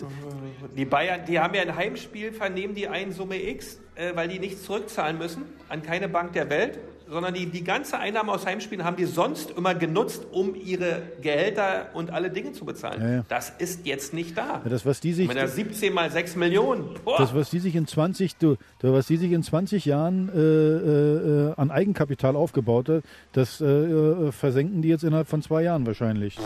Die Bayern, die haben ja ein Heimspiel, vernehmen die Einsumme X äh, weil die nichts zurückzahlen müssen an keine Bank der Welt, sondern die, die ganze Einnahme aus Heimspielen haben die sonst immer genutzt, um ihre Gehälter und alle Dinge zu bezahlen. Ja, ja. Das ist jetzt nicht da. Ja, das, was die sich, Wenn er 17 mal 6 Millionen, boah, das, was die sich in 20, du, was die sich in 20 Jahren äh, äh, an Eigenkapital aufgebaut hat, das äh, äh, versenken die jetzt innerhalb von zwei Jahren wahrscheinlich.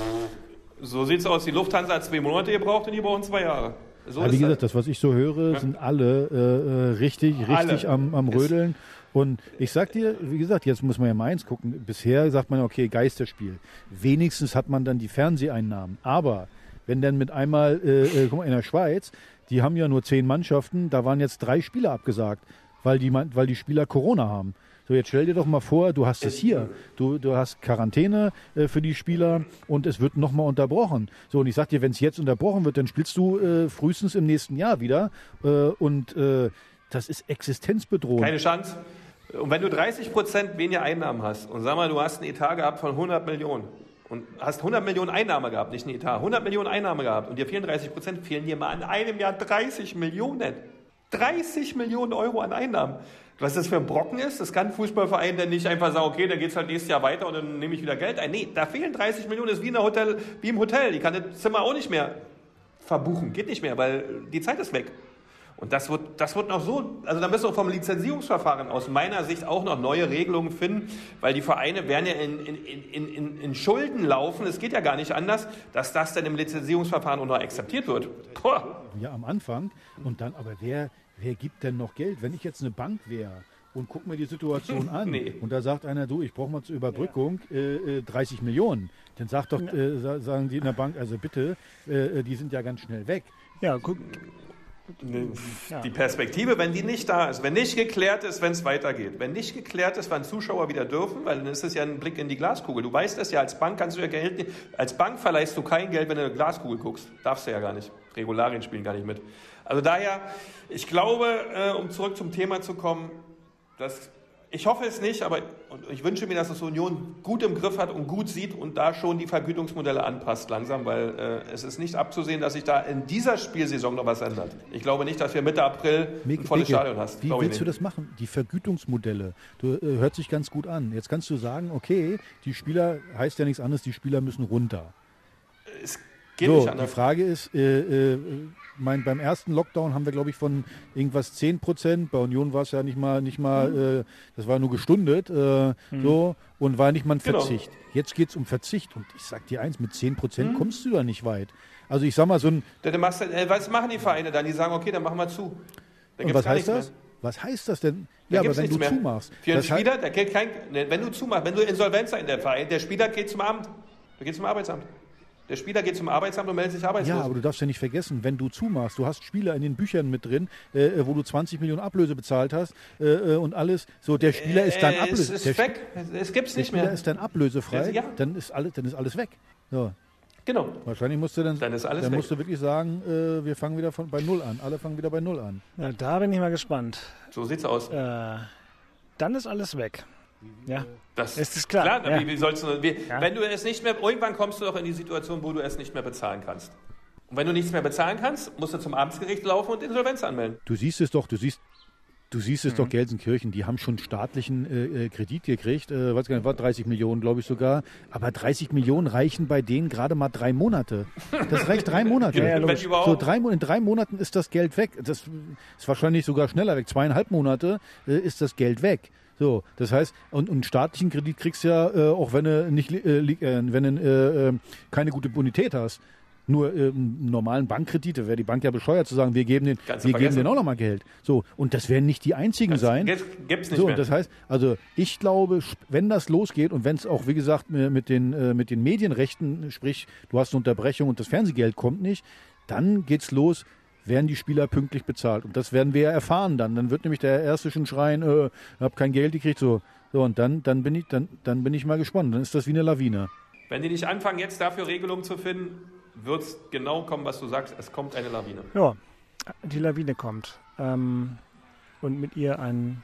so sieht's aus. Die Lufthansa hat zwei Monate gebraucht und die brauchen zwei Jahre. So ist wie das. gesagt, das, was ich so höre, sind alle äh, äh, richtig, richtig Alle. am, am Rödeln. Und ich sag dir, wie gesagt, jetzt muss man ja Mainz gucken. Bisher sagt man, okay, Geisterspiel. Wenigstens hat man dann die Fernseheinnahmen. Aber wenn dann mit einmal, äh, äh, guck mal, in der Schweiz, die haben ja nur zehn Mannschaften, da waren jetzt drei Spieler abgesagt, weil die, weil die Spieler Corona haben. So, jetzt stell dir doch mal vor, du hast es hier. Du, du hast Quarantäne äh, für die Spieler und es wird nochmal unterbrochen. So, und ich sag dir, wenn es jetzt unterbrochen wird, dann spielst du äh, frühestens im nächsten Jahr wieder. Äh, und äh, das ist existenzbedrohend. Keine Chance. Und wenn du 30 Prozent weniger Einnahmen hast und sag mal, du hast einen Etat gehabt von 100 Millionen und hast 100 Millionen Einnahme gehabt, nicht einen Etat, 100 Millionen Einnahme gehabt und dir fehlen 30 Prozent, fehlen dir mal in einem Jahr 30 Millionen. 30 Millionen Euro an Einnahmen. Was das für ein Brocken ist, das kann ein Fußballverein dann nicht einfach sagen, okay, dann geht's halt nächstes Jahr weiter und dann nehme ich wieder Geld ein. Nee, da fehlen 30 Millionen, das ist wie, Hotel, wie im Hotel. Die kann das Zimmer auch nicht mehr verbuchen. Geht nicht mehr, weil die Zeit ist weg. Und das wird, das wird noch so, also da müssen wir vom Lizenzierungsverfahren aus meiner Sicht auch noch neue Regelungen finden, weil die Vereine werden ja in, in, in, in, Schulden laufen, es geht ja gar nicht anders, dass das dann im Lizenzierungsverfahren auch noch akzeptiert wird. Boah. Ja, am Anfang. Und dann, aber wer, wer gibt denn noch Geld? Wenn ich jetzt eine Bank wäre und guck mir die Situation an Nee. und da sagt einer, du, ich brauche mal zur Überbrückung äh, äh, 30 Millionen, dann sagt doch, äh, sa- sagen die in der Bank, also bitte, äh, äh, die sind ja ganz schnell weg. Ja, guck, Die Perspektive, wenn die nicht da ist, wenn nicht geklärt ist, wenn es weitergeht, wenn nicht geklärt ist, wann Zuschauer wieder dürfen, weil dann ist es ja ein Blick in die Glaskugel. Du weißt es ja, als Bank kannst du ja Geld, als Bank verleihst du kein Geld, wenn du in eine Glaskugel guckst. Darfst du ja gar nicht. Regularien spielen gar nicht mit. Also daher, ich glaube, äh, um zurück zum Thema zu kommen, dass ich hoffe es nicht, aber ich wünsche mir, dass das Union gut im Griff hat und gut sieht und da schon die Vergütungsmodelle anpasst langsam, weil äh, es ist nicht abzusehen, dass sich da in dieser Spielsaison noch was ändert. Ich glaube nicht, dass wir Mitte April ein volles Mike, Stadion hast. Wie willst du das machen? Die Vergütungsmodelle. Du, äh, hört sich ganz gut an. Jetzt kannst du sagen, okay, die Spieler, heißt ja nichts anderes, die Spieler müssen runter. Es geht so, nicht die anders. Frage ist, äh, äh, mein, beim ersten Lockdown haben wir, glaube ich, von irgendwas 10 Prozent, bei Union war es ja nicht mal, nicht mal Mhm. äh, das war nur gestundet, äh, so, und war nicht mal ein Genau. Verzicht. Jetzt geht es um Verzicht und ich sag dir eins, mit 10 Mhm. Prozent kommst du da nicht weit. Also ich sag mal so ein, Dann machst du, äh, was machen die Vereine dann? Die sagen, okay, dann machen wir zu. Dann und was heißt das? mehr. Was heißt das denn? Ja, aber wenn du mehr. zumachst. Für einen das Spieler, der geht kein, wenn du zumachst, wenn du Insolvenz in der Verein, der Spieler geht zum Amt, der geht zum Arbeitsamt. Der Spieler geht zum Arbeitsamt und meldet sich arbeitslos. Ja, aber du darfst ja nicht vergessen, wenn du zumachst, du hast Spieler in den Büchern mit drin, äh, wo du 20 Millionen Ablöse bezahlt hast äh, äh, und alles. So, der Spieler ist dann Äh, ablöse. Es ist der, weg. Es gibt's der nicht Spieler mehr. ist dann ablösefrei, Ja. dann, ist alles, dann ist alles weg. So. Genau. Wahrscheinlich musst du dann, Dann ist alles dann weg. musst du wirklich sagen, äh, wir fangen wieder von, bei Null an. Alle fangen wieder bei Null an. ja, da bin ich mal gespannt. So sieht's aus. Äh, dann ist alles weg. Ja, Das Es ist klar, Klar, ja. wie, wie sollst du, wie, Ja. Wenn du es nicht mehr, irgendwann kommst du doch in die Situation, wo du es nicht mehr bezahlen kannst. Und wenn du nichts mehr bezahlen kannst, musst du zum Amtsgericht laufen und Insolvenz anmelden. Du siehst es doch, du siehst, du siehst es doch, Mhm. Gelsenkirchen, die haben schon staatlichen äh, äh, Kredit gekriegt, äh, weiß gar nicht, war 30 Millionen, glaube ich sogar. Aber 30 Millionen reichen bei denen gerade mal drei Monate. Das reicht drei Monate. Ja, ja, so drei, in drei Monaten ist das Geld weg. Das ist wahrscheinlich sogar schneller weg. Zweieinhalb Monate äh, ist das Geld weg. So, das heißt, und, und einen staatlichen Kredit kriegst du ja, äh, auch wenn du nicht, äh, äh, wenn du äh, äh, keine gute Bonität hast. Nur äh, einen normalen Bankkredit, da wäre die Bank ja bescheuert zu sagen, wir geben den, Kannst wir geben denen auch nochmal Geld. So, und das werden nicht die einzigen sein. Gibt's- nicht so, mehr. das heißt, also ich glaube, wenn das losgeht und wenn es auch, wie gesagt, mit den, mit den Medienrechten, sprich, du hast eine Unterbrechung und das Fernsehgeld kommt nicht, dann geht's los, werden die Spieler pünktlich bezahlt. Und das werden wir ja erfahren dann. Dann wird nämlich der Erste schon schreien, äh, ich habe kein Geld gekriegt, so. So, und dann, dann, bin ich, dann, dann bin ich mal gespannt. Dann ist das wie eine Lawine. Wenn die nicht anfangen, jetzt dafür Regelungen zu finden, wird es genau kommen, was du sagst. Es kommt eine Lawine. ja die Lawine kommt. Ähm, und mit ihr ein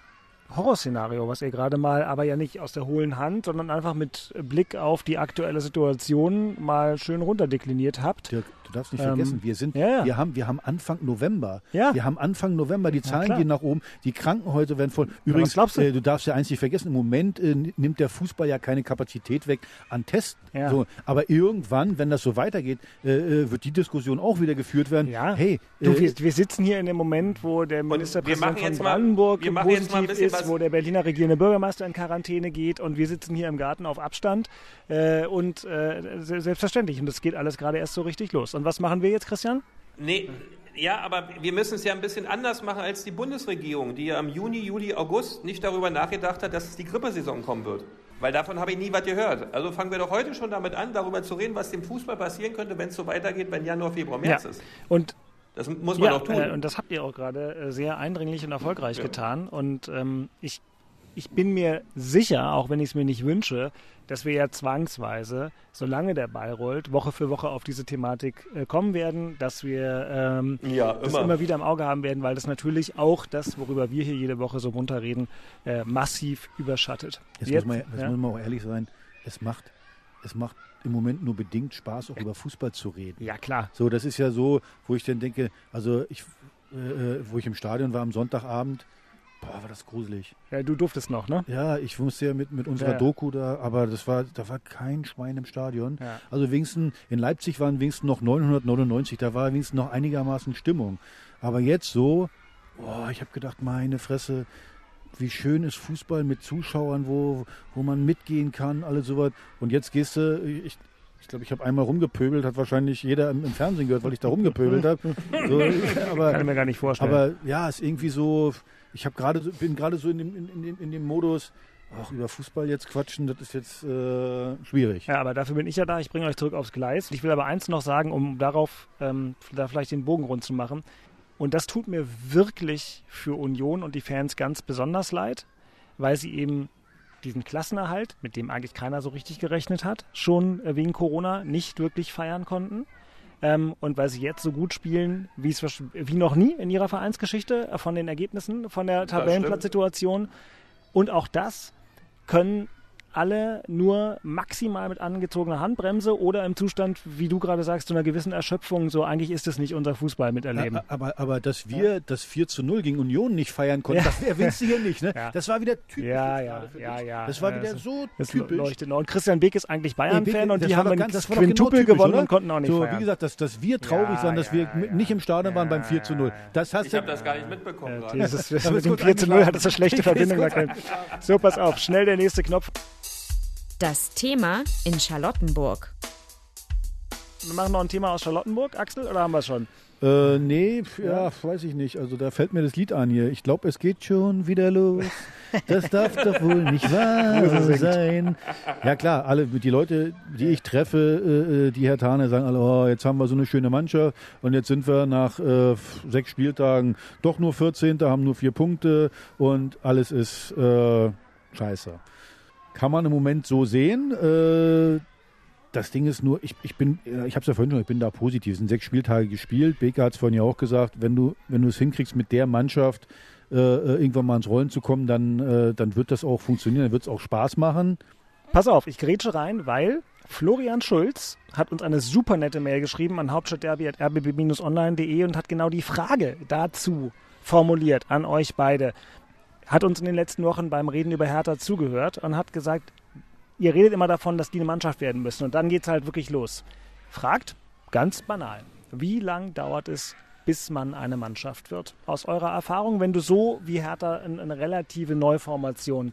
Horrorszenario, was ihr gerade mal, aber ja nicht aus der hohlen Hand, sondern einfach mit Blick auf die aktuelle Situation mal schön runterdekliniert habt. Dirk, Du darfst nicht Ähm, vergessen, wir sind, ja, ja. wir haben, wir haben Anfang November. Ja. Wir haben Anfang November, die Zahlen klar. gehen nach oben, die Krankenhäuser werden voll. Übrigens, was glaubst du? Äh, du darfst ja eins nicht vergessen, im Moment äh, nimmt der Fußball ja keine Kapazität weg an Testen. Ja. So, aber irgendwann, wenn das so weitergeht, äh, äh, wird die Diskussion auch wieder geführt werden. Ja. Hey, Du, äh, wir, wir sitzen hier in dem Moment, wo der Ministerpräsident von Brandenburg mal ein positiv ist, was- wo der Berliner regierende Bürgermeister in Quarantäne geht und wir sitzen hier im Garten auf Abstand äh, und äh, se- selbstverständlich und das geht alles gerade erst so richtig los. Und was machen wir jetzt, Christian? Nee, ja, aber wir müssen es ja ein bisschen anders machen als die Bundesregierung, die ja im Juni, Juli, August nicht darüber nachgedacht hat, dass die Grippesaison kommen wird. Weil davon habe ich nie was gehört. Also fangen wir doch heute schon damit an, darüber zu reden, was dem Fußball passieren könnte, wenn es so weitergeht, wenn Januar, Februar, März ist. Und Das muss man ja, doch tun. Äh, und das habt ihr auch gerade äh, sehr eindringlich und erfolgreich getan. Und ähm, ich, ich bin mir sicher, auch wenn ich es mir nicht wünsche, dass wir ja zwangsweise, solange der Ball rollt, Woche für Woche auf diese Thematik äh, kommen werden, dass wir ähm, Ja, das immer. immer wieder im Auge haben werden, weil das natürlich auch das, worüber wir hier jede Woche so munter reden, äh, massiv überschattet. Jetzt, muss man, jetzt ja. muss man auch ehrlich sein, es macht, es macht im Moment nur bedingt Spaß, auch über Fußball zu reden. ja, klar. So, das ist ja so, wo ich dann denke, also ich, äh, äh, wo ich im Stadion war am Sonntagabend, boah, war das gruselig. Ja, du durftest noch, ne? Ja, ich musste ja mit, mit unserer Ja. Doku da, aber das war, da war kein Schwein im Stadion. Ja. Also wenigstens, in Leipzig waren wenigstens noch 999, da war wenigstens noch einigermaßen Stimmung. Aber jetzt so, boah, ich habe gedacht, meine Fresse, wie schön ist Fußball mit Zuschauern, wo, wo man mitgehen kann, alles sowas. Und jetzt gehst du, ich, ich glaube, ich habe einmal rumgepöbelt, hat wahrscheinlich jeder im, im Fernsehen gehört, weil ich da rumgepöbelt habe. So, aber, Kann ich mir gar nicht vorstellen. aber ja, ist irgendwie so, ich habe gerade bin gerade so in dem, in, in, in dem Modus, auch über Fußball jetzt quatschen, das ist jetzt äh, schwierig. Ja, aber dafür bin ich ja da. Ich bringe euch zurück aufs Gleis. Ich will aber eins noch sagen, um darauf ähm, da vielleicht den Bogen rund zu machen. Und das tut mir wirklich für Union und die Fans ganz besonders leid, weil sie eben diesen Klassenerhalt, mit dem eigentlich keiner so richtig gerechnet hat, schon wegen Corona nicht wirklich feiern konnten. Ähm, und weil sie jetzt so gut spielen, wie es wie noch nie in ihrer Vereinsgeschichte, äh, von den Ergebnissen, von der Tabellenplatzsituation. Und auch das können alle nur maximal mit angezogener Handbremse oder im Zustand, wie du gerade sagst, zu einer gewissen Erschöpfung. So, eigentlich ist es nicht unser Fußball miterleben. Ja, aber, aber dass wir das 4 zu 0 gegen Union nicht feiern konnten, Ja. das erwähnst du hier nicht. Ne? Ja. Das war wieder typisch. Ja, ja, gerade für ja, dich. ja. Das war Ja, wieder das- so Das typisch. leuchtet. Und Christian Beek ist eigentlich Bayern-Fan und die haben ganz- das war doch genau gewonnen oder? und konnten auch nicht so, feiern. Wie gesagt, dass, dass wir traurig Ja, waren, dass wir ja, ja. nicht im Stadion waren beim Ja, 4 zu 0. ja, ja. Das hast ich habe das gar nicht mitbekommen. Ja, gerade. dieses, das mit ist dem gut 4 zu 0 hat das eine schlechte Verbindung. So, pass auf, schnell der nächste Knopf. Das Thema in Charlottenburg. Wir machen noch ein Thema aus Charlottenburg, Axel, oder haben wir es schon? Äh, nee, pf, ja, weiß ich nicht. Also da fällt mir das Lied an hier. Ich glaube, es geht schon wieder los. Das darf doch wohl nicht wahr sein. Ja klar, alle die Leute, die ich treffe, äh, äh, die Herr Tane sagen alle, oh, jetzt haben wir so eine schöne Mannschaft und jetzt sind wir nach äh, sechs Spieltagen doch nur 14. haben nur vier Punkte und alles ist äh, scheiße. Kann man im Moment so sehen. Äh, das Ding ist nur, ich, ich bin, äh, ich habe es ja vorhin schon, ich bin da positiv. Es sind sechs Spieltage gespielt. Beker hat es vorhin ja auch gesagt, wenn du, wenn du es hinkriegst, mit der Mannschaft äh, äh, irgendwann mal ins Rollen zu kommen, dann, äh, dann wird das auch funktionieren, dann wird es auch Spaß machen. Pass auf, ich grätsche rein, weil Florian Schulz hat uns eine super nette Mail geschrieben an hauptstadtderby.rbb-online.de und hat genau die Frage dazu formuliert an euch beide. Hat uns in den letzten Wochen beim Reden über Hertha zugehört und hat gesagt, ihr redet immer davon, dass die eine Mannschaft werden müssen und dann geht's halt wirklich los. Fragt, ganz banal, wie lang dauert es, bis man eine Mannschaft wird? Aus eurer Erfahrung, wenn du so wie Hertha eine relative Neuformation äh,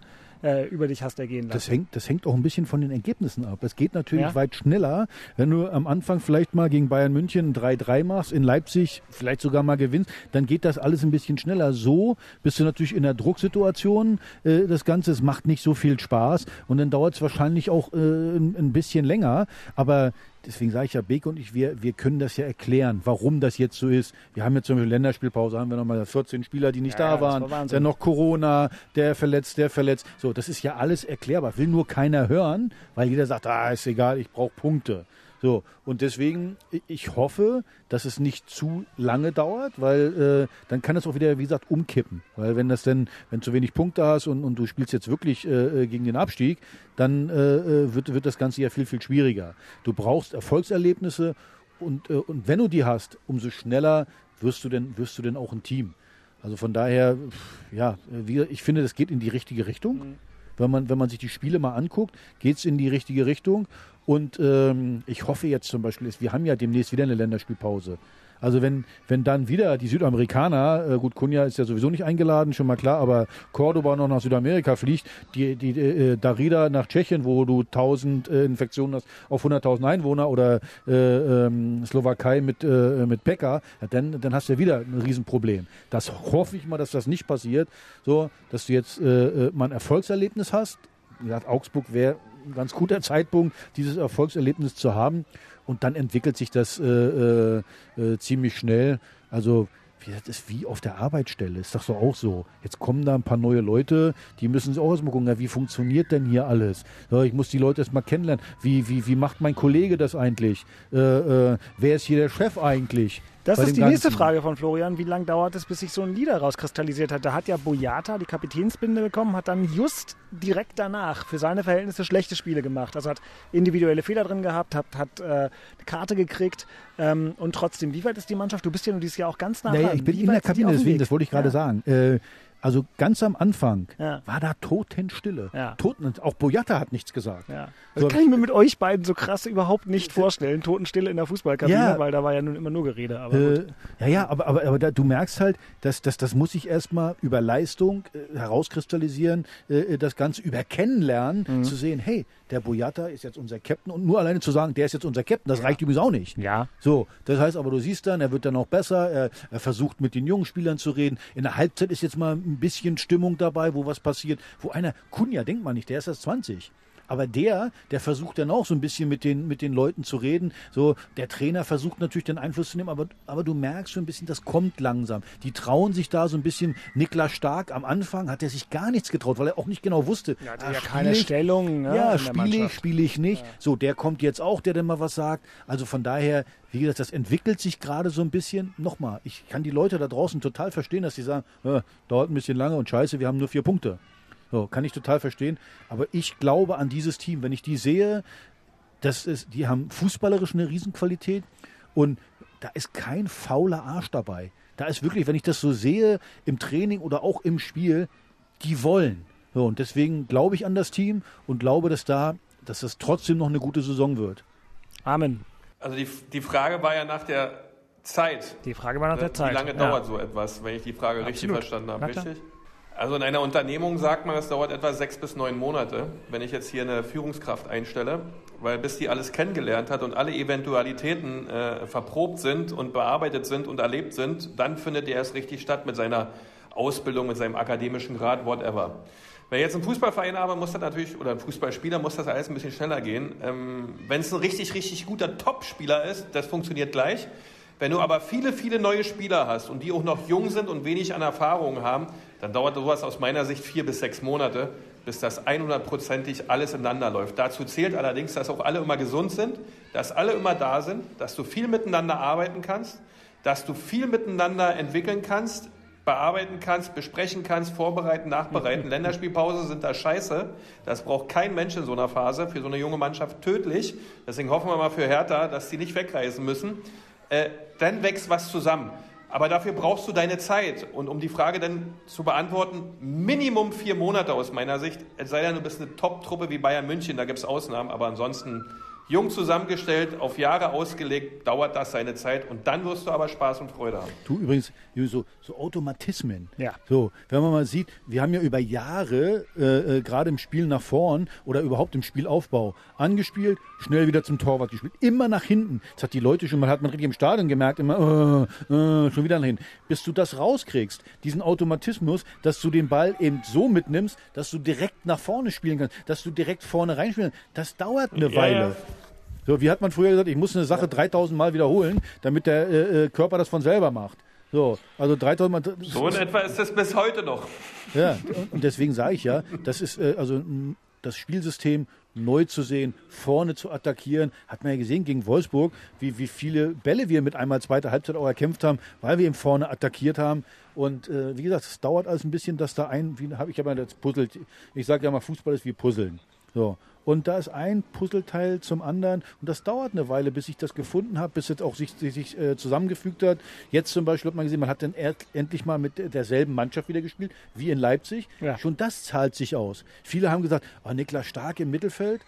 über dich hast ergehen lassen. Das hängt, das hängt auch ein bisschen von den Ergebnissen ab. Es geht natürlich Ja. weit schneller, wenn du am Anfang vielleicht mal gegen Bayern München ein 3-3 machst, in Leipzig vielleicht sogar mal gewinnst, dann geht das alles ein bisschen schneller. So bist du natürlich in der Drucksituation. Äh, das Ganze, es macht nicht so viel Spaß und dann dauert es wahrscheinlich auch äh, ein, ein bisschen länger. Aber deswegen sage ich ja, Beek und ich, wir, wir können das ja erklären, warum das jetzt so ist. Wir haben jetzt zum Beispiel Länderspielpause, haben wir nochmal 14 Spieler, die nicht Ja, da waren. war. Dann noch Corona, der verletzt, der verletzt. So, das ist ja alles erklärbar. Will nur keiner hören, weil jeder sagt, ah, ist egal, ich brauche Punkte. So, und deswegen, ich hoffe, dass es nicht zu lange dauert, weil äh, dann kann es auch wieder, wie gesagt, umkippen. Weil wenn das denn, wenn du zu wenig Punkte hast und, und du spielst jetzt wirklich äh, äh, gegen den Abstieg, dann äh, äh, wird, wird das Ganze ja viel, viel schwieriger. Du brauchst Erfolgserlebnisse und, äh, und wenn du die hast, umso schneller wirst du denn, wirst du denn auch ein Team. Also von daher, ja, ich finde, das geht in die richtige Richtung. Mhm. Wenn, man, wenn man sich die Spiele mal anguckt, geht es in die richtige Richtung. Und ähm, ich hoffe jetzt zum Beispiel, wir haben ja demnächst wieder eine Länderspielpause. Also wenn, wenn dann wieder die Südamerikaner, äh, gut, Kunja ist ja sowieso nicht eingeladen, schon mal klar, aber Cordoba noch nach Südamerika fliegt, die, die äh, Darida nach Tschechien, wo du 1000 äh, Infektionen hast auf 100.000 Einwohner oder äh, ähm, Slowakei mit, äh, mit Pekka, ja, dann, dann hast du ja wieder ein Riesenproblem. Das hoffe ich mal, dass das nicht passiert, so, dass du jetzt äh, äh, mal ein Erfolgserlebnis hast. Wie gesagt, Augsburg wäre ein ganz guter Zeitpunkt, dieses Erfolgserlebnis zu haben. Und dann entwickelt sich das äh, äh, äh, ziemlich schnell. Also das ist wie auf der Arbeitsstelle, ist doch so auch so. Jetzt kommen da ein paar neue Leute, die müssen sich auch erstmal gucken, ja, wie funktioniert denn hier alles? Ich muss die Leute erstmal kennenlernen. Wie, wie, wie macht mein Kollege das eigentlich? Äh, äh, wer ist hier der Chef eigentlich? Das ist die nächste? Frage von Florian. Wie lange dauert es, bis sich so ein Leader rauskristallisiert hat? Da hat ja Boyata die Kapitänsbinde bekommen, hat dann just direkt danach für seine Verhältnisse schlechte Spiele gemacht. Also hat individuelle Fehler drin gehabt, hat, hat äh, eine Karte gekriegt ähm, und trotzdem, wie weit ist die Mannschaft? Du bist ja nun dieses Jahr auch ganz nah Naja, dran. ich bin Wie in der Kabine, deswegen, Weg? das wollte ich gerade Ja. sagen. Äh, also ganz am Anfang Ja. war da Totenstille. Ja. Toten, auch Boyata hat nichts gesagt. Ja. Das So, kann ich mir mit euch beiden so krass überhaupt nicht vorstellen. Totenstille in der Fußballkabine, Ja. weil da war ja nun immer nur Gerede. Aber Äh, ja, ja, aber, aber, aber da, du merkst halt, dass, dass das muss ich erstmal über Leistung äh, herauskristallisieren, äh, das Ganze über Kennenlernen, Mhm. zu sehen, hey, der Boyata ist jetzt unser Captain und nur alleine zu sagen, der ist jetzt unser Captain, das reicht übrigens auch nicht. Ja. So, das heißt aber, du siehst dann, er wird dann auch besser, er, er versucht mit den jungen Spielern zu reden. In der Halbzeit ist jetzt mal ein bisschen Stimmung dabei, wo was passiert, wo einer, Kunja, denkt man nicht, der ist erst 20. Aber der, der versucht dann auch so ein bisschen mit den, mit den Leuten zu reden. So, der Trainer versucht natürlich den Einfluss zu nehmen, aber, aber du merkst so ein bisschen, das kommt langsam. Die trauen sich da so ein bisschen. Niklas Stark am Anfang hat er sich gar nichts getraut, weil er auch nicht genau wusste. Er hatte ah, ja keine ich? Stellung, ne, ja, spiele ich, spiele ich nicht. So, der kommt jetzt auch, der dann mal was sagt. Also von daher, wie gesagt, das entwickelt sich gerade so ein bisschen. Nochmal, ich kann die Leute da draußen total verstehen, dass sie sagen, äh, dauert ein bisschen lange und scheiße, wir haben nur vier Punkte. So, kann ich total verstehen. Aber ich glaube an dieses Team. Wenn ich die sehe, das ist, die haben fußballerisch eine Riesenqualität und da ist kein fauler Arsch dabei. Da ist wirklich, wenn ich das so sehe, im Training oder auch im Spiel, die wollen. So, und deswegen glaube ich an das Team und glaube, dass da, dass das trotzdem noch eine gute Saison wird. Amen. Also die, die Frage war ja nach der Zeit. Die Frage war nach der Zeit. Wie lange Ja. dauert so etwas, wenn ich die Frage richtig Absolut. verstanden habe? Richtig? Also in einer Unternehmung sagt man, es dauert etwa sechs bis neun Monate, wenn ich jetzt hier eine Führungskraft einstelle, weil bis die alles kennengelernt hat und alle Eventualitäten äh, verprobt sind und bearbeitet sind und erlebt sind, dann findet er erst richtig statt mit seiner Ausbildung, mit seinem akademischen Grad, whatever. Wenn ich jetzt einen Fußballverein habe, muss das natürlich, oder ein Fußballspieler, muss das alles ein bisschen schneller gehen. Ähm, wenn es ein richtig, richtig guter Top-Spieler ist, das funktioniert gleich. Wenn du aber viele, viele neue Spieler hast und die auch noch jung sind und wenig an Erfahrung haben, dann dauert sowas aus meiner Sicht vier bis sechs Monate, bis das 100%ig alles ineinander läuft. Dazu zählt allerdings, dass auch alle immer gesund sind, dass alle immer da sind, dass du viel miteinander arbeiten kannst, dass du viel miteinander entwickeln kannst, bearbeiten kannst, besprechen kannst, vorbereiten, nachbereiten. Länderspielpause sind da scheiße. Das braucht kein Mensch in so einer Phase. Für so eine junge Mannschaft tödlich. Deswegen hoffen wir mal für Hertha, dass die nicht wegreisen müssen. Äh, dann wächst was zusammen. Aber dafür brauchst du deine Zeit. Und um die Frage dann zu beantworten, Minimum vier Monate aus meiner Sicht. Es sei denn, du bist eine Top-Truppe wie Bayern München, da gibt es Ausnahmen. Aber ansonsten jung zusammengestellt, auf Jahre ausgelegt, dauert das seine Zeit. Und dann wirst du aber Spaß und Freude haben. Du übrigens, so, so Automatismen. Ja. So, wenn man mal sieht, wir haben ja über Jahre, äh, äh, gerade im Spiel nach vorn oder überhaupt im Spielaufbau, angespielt, schnell wieder zum Torwart gespielt, immer nach hinten. Das hat die Leute schon mal, hat man richtig im Stadion gemerkt, immer, äh, äh, schon wieder nach hinten. Bis du das rauskriegst, diesen Automatismus, dass du den Ball eben so mitnimmst, dass du direkt nach vorne spielen kannst, dass du direkt vorne reinspielen kannst, das dauert eine Ja, Weile. ja. So, wie hat man früher gesagt, ich muss eine Sache 3000 Mal wiederholen, damit der äh, äh, Körper das von selber macht. So, also 3000 Mal. So in etwa ist es bis heute noch. Ja, und deswegen sage ich ja, das ist äh, also das Spielsystem neu zu sehen, vorne zu attackieren. Hat man ja gesehen gegen Wolfsburg, wie, wie viele Bälle wir mit einmal zweiter Halbzeit auch erkämpft haben, weil wir eben vorne attackiert haben. Und äh, wie gesagt, es dauert alles ein bisschen, dass da ein, wie habe ich aber das puzzelt. Ich sage ja mal, Fußball ist wie Puzzeln. So. Und da ist ein Puzzleteil zum anderen und das dauert eine Weile, bis ich das gefunden habe, bis es auch sich, sich, sich äh, zusammengefügt hat. Jetzt zum Beispiel hat man gesehen, man hat dann endlich mal mit derselben Mannschaft wieder gespielt, wie in Leipzig. Ja. Schon das zahlt sich aus. Viele haben gesagt, oh, Niklas Stark im Mittelfeld.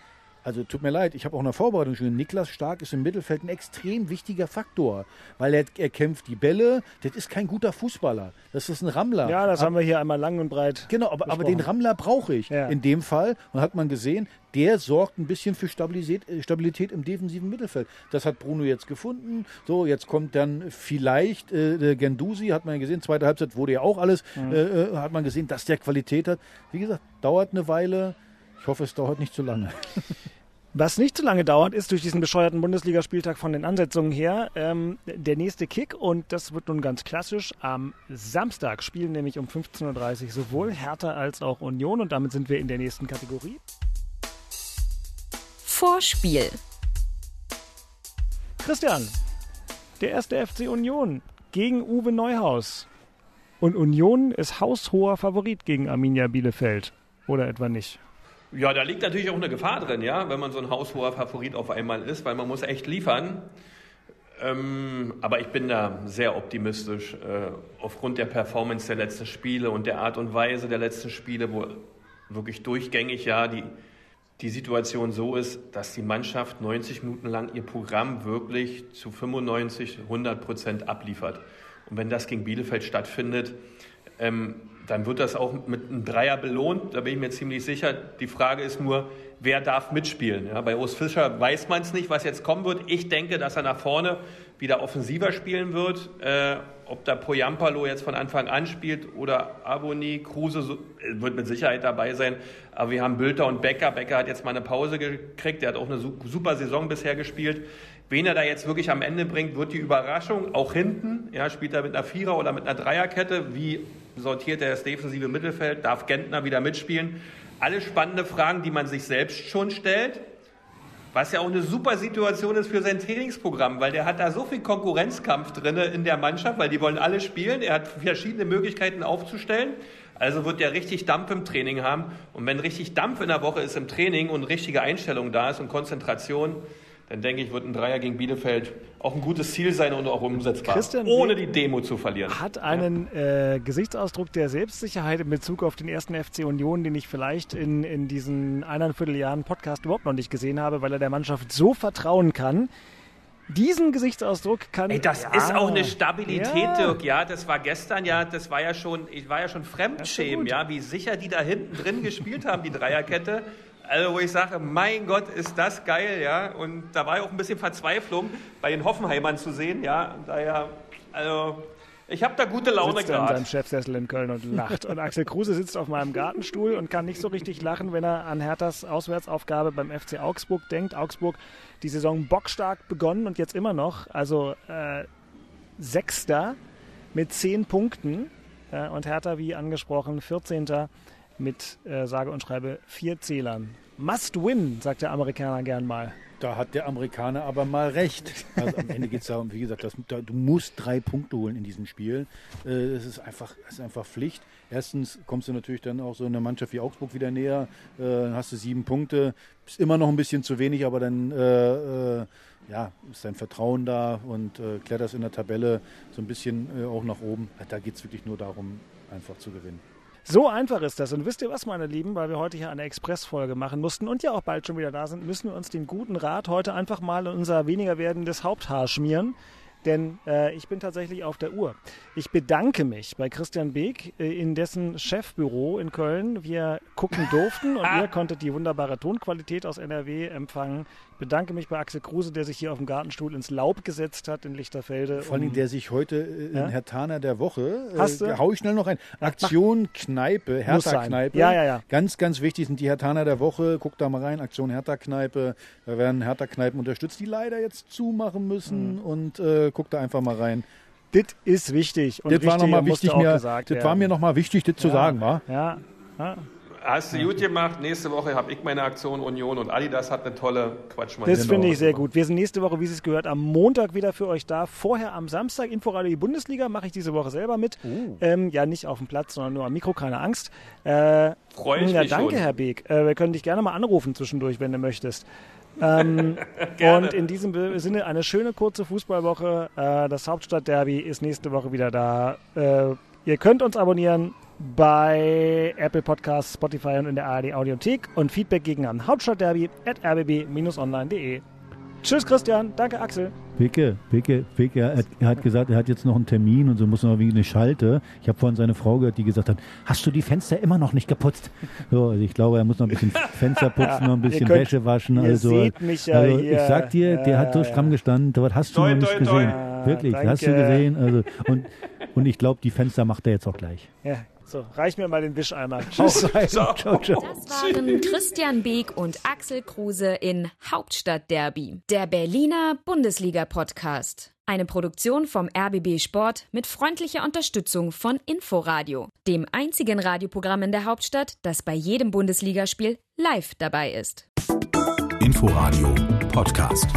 Also tut mir leid, ich habe auch in der Vorbereitung schon, Niklas Stark ist im Mittelfeld ein extrem wichtiger Faktor, weil er, er kämpft die Bälle, das ist kein guter Fußballer, das ist ein Rammler. Ja, das Aber- haben wir hier einmal lang und breit. Genau, aber, aber den Rammler brauche ich Ja. in dem Fall. Und hat man gesehen, der sorgt ein bisschen für Stabilität, äh, Stabilität im defensiven Mittelfeld. Das hat Bruno jetzt gefunden. So, jetzt kommt dann vielleicht äh, Gendusi, hat man ja gesehen, zweite Halbzeit wurde ja auch alles, Mhm. äh, äh, hat man gesehen, dass der Qualität hat. Wie gesagt, dauert eine Weile. Ich hoffe, es dauert nicht zu lange. Was nicht so lange dauert, ist durch diesen bescheuerten Bundesligaspieltag von den Ansetzungen her ähm, der nächste Kick und das wird nun ganz klassisch. Am Samstag spielen nämlich um 15.30 Uhr sowohl Hertha als auch Union und damit sind wir in der nächsten Kategorie. Vorspiel. Christian, der erste FC Union gegen Uwe Neuhaus. Und Union ist haushoher Favorit gegen Arminia Bielefeld. Oder etwa nicht? Ja, da liegt natürlich auch eine Gefahr drin, ja, wenn man so ein haushoher Favorit auf einmal ist, weil man muss echt liefern. Ähm, aber ich bin da sehr optimistisch äh, aufgrund der Performance der letzten Spiele und der Art und Weise der letzten Spiele, wo wirklich durchgängig ja die, die Situation so ist, dass die Mannschaft 90 Minuten lang ihr Programm wirklich zu 95, 100 Prozent abliefert. Und wenn das gegen Bielefeld stattfindet, ähm, dann wird das auch mit einem Dreier belohnt. Da bin ich mir ziemlich sicher. Die Frage ist nur, wer darf mitspielen? Ja, bei Urs Fischer weiß man es nicht, was jetzt kommen wird. Ich denke, dass er nach vorne wieder offensiver spielen wird. Äh, ob da Poyampalo jetzt von Anfang an spielt oder Aboni, Kruse so, äh, wird mit Sicherheit dabei sein. Aber wir haben Bülter und Becker. Becker hat jetzt mal eine Pause gekriegt. Der hat auch eine su- super Saison bisher gespielt. Wen er da jetzt wirklich am Ende bringt, wird die Überraschung. Auch hinten, ja, spielt er mit einer Vierer- oder mit einer Dreierkette. Wie sortiert er das defensive Mittelfeld? Darf Gentner wieder mitspielen? Alle spannende Fragen, die man sich selbst schon stellt. Was ja auch eine super Situation ist für sein Trainingsprogramm, weil der hat da so viel Konkurrenzkampf drin in der Mannschaft, weil die wollen alle spielen. Er hat verschiedene Möglichkeiten aufzustellen. Also wird der richtig Dampf im Training haben. Und wenn richtig Dampf in der Woche ist im Training und richtige Einstellung da ist und Konzentration, dann denke ich, wird ein Dreier gegen Bielefeld auch ein gutes Ziel sein und auch umsetzbar, Christian ohne die Demo zu verlieren. Hat einen äh, Gesichtsausdruck der Selbstsicherheit in Bezug auf den ersten FC Union, den ich vielleicht in, in diesen eineinviertel Jahren Podcast überhaupt noch nicht gesehen habe, weil er der Mannschaft so vertrauen kann. Diesen Gesichtsausdruck kann Ey, das ja, ist auch eine Stabilität, Ja. Dirk. Ja, das war gestern ja, das war ja schon, ich war ja schon Fremdschämen, ja, wie sicher die da hinten drin gespielt haben, die Dreierkette. Also, wo ich sage, mein Gott, ist das geil, ja. Und da war ja auch ein bisschen Verzweiflung bei den Hoffenheimern zu sehen, ja. Daher, also, ich habe da gute Laune sitzt er in seinem gerade. Chefsessel in Köln und lacht. Und Axel Kruse sitzt auf meinem Gartenstuhl und kann nicht so richtig lachen, wenn er an Herthas Auswärtsaufgabe beim FC Augsburg denkt. Augsburg die Saison bockstark begonnen und jetzt immer noch. Also äh, Sechster mit zehn Punkten. Äh, und Hertha, wie angesprochen, 14. mit äh, sage und schreibe vier Zählern. Must win, sagt der Amerikaner gern mal. Da hat der Amerikaner aber mal recht. Also am Ende geht es darum, wie gesagt, das, da, du musst drei Punkte holen in diesem Spiel. Äh, Es ist einfach, es ist einfach Pflicht. Erstens kommst du natürlich dann auch so einer Mannschaft wie Augsburg wieder näher. Äh, Dann hast du sieben Punkte. Ist immer noch ein bisschen zu wenig, aber dann äh, äh, ja, ist dein Vertrauen da und äh, kletterst in der Tabelle so ein bisschen äh, auch nach oben. Da geht es wirklich nur darum, einfach zu gewinnen. So einfach ist das. Und wisst ihr was, meine Lieben, weil wir heute hier eine Expressfolge machen mussten und ja auch bald schon wieder da sind, müssen wir uns den guten Rat heute einfach mal in unser weniger werdendes Haupthaar schmieren. Denn äh, ich bin tatsächlich auf der Uhr. Ich bedanke mich bei Christian Beek äh, in dessen Chefbüro in Köln. Wir gucken durften und ihr konntet die wunderbare Tonqualität aus NRW empfangen. Ich bedanke mich bei Axel Kruse, der sich hier auf dem Gartenstuhl ins Laub gesetzt hat in Lichterfelde. Vor allem um- der sich heute äh, in Ja? Herr Taner der Woche, Hast du? äh, hau ich schnell noch ein, Aktion Kneipe, Muss sein. Hertha-Kneipe. Ja, ja, ja. Ganz, ganz wichtig sind die Herr Taner der Woche. Guckt da mal rein, Aktion Hertha-Kneipe. Da werden Hertha-Kneipen unterstützt, die leider jetzt zumachen Mhm. müssen. Und äh, guckt da einfach mal rein. Das ist wichtig. Und das war noch mal wichtig, mir, gesagt das war mir nochmal wichtig, das zu Ja. sagen, war. Ja, Ah. Hast du gut gemacht. Nächste Woche habe ich meine Aktion Union und Adidas hat eine tolle Quatsch. Das finde ich sehr gut. Wir sind nächste Woche, wie es gehört, am Montag wieder für euch da. Vorher am Samstag Inforadio die Bundesliga mache ich diese Woche selber mit. Uh. Ähm, ja, nicht auf dem Platz, sondern nur am Mikro, keine Angst. Äh, Freu ich ja, mich danke, schon. Herr Beek. Äh, wir können dich gerne mal anrufen zwischendurch, wenn du möchtest. Ähm, und in diesem Sinne eine schöne kurze Fußballwoche. Äh, das Hauptstadtderby ist nächste Woche wieder da. Äh, ihr könnt uns abonnieren bei Apple Podcasts, Spotify und in der ARD Audiothek und Feedback gegen an hauptstadtderby at rbb-online.de. Tschüss Christian, danke Axel. Picke, Picke, Picke, er hat, er hat gesagt, er hat jetzt noch einen Termin und so muss noch wie eine Schalte. Ich habe vorhin seine Frau gehört, die gesagt hat, hast du die Fenster immer noch nicht geputzt? So, also ich glaube, er muss noch ein bisschen Fenster putzen, noch ein bisschen könnt- Wäsche waschen. also, ja also ich sag dir, der Ja, hat so ja. stramm gestanden, dort hast du Toi, noch nicht toi, gesehen. Ja, Wirklich, hast du danke. gesehen. Also, und, und ich glaube, die Fenster macht er jetzt auch gleich. Ja, so, reich mir mal den Wischeimer. Tschüss. Rein. Ciao, ciao. Das waren Christian Beek und Axel Kruse in Hauptstadtderby, der Berliner Bundesliga-Podcast. Eine Produktion vom RBB Sport mit freundlicher Unterstützung von Inforadio, dem einzigen Radioprogramm in der Hauptstadt, das bei jedem Bundesligaspiel live dabei ist. Inforadio Podcast.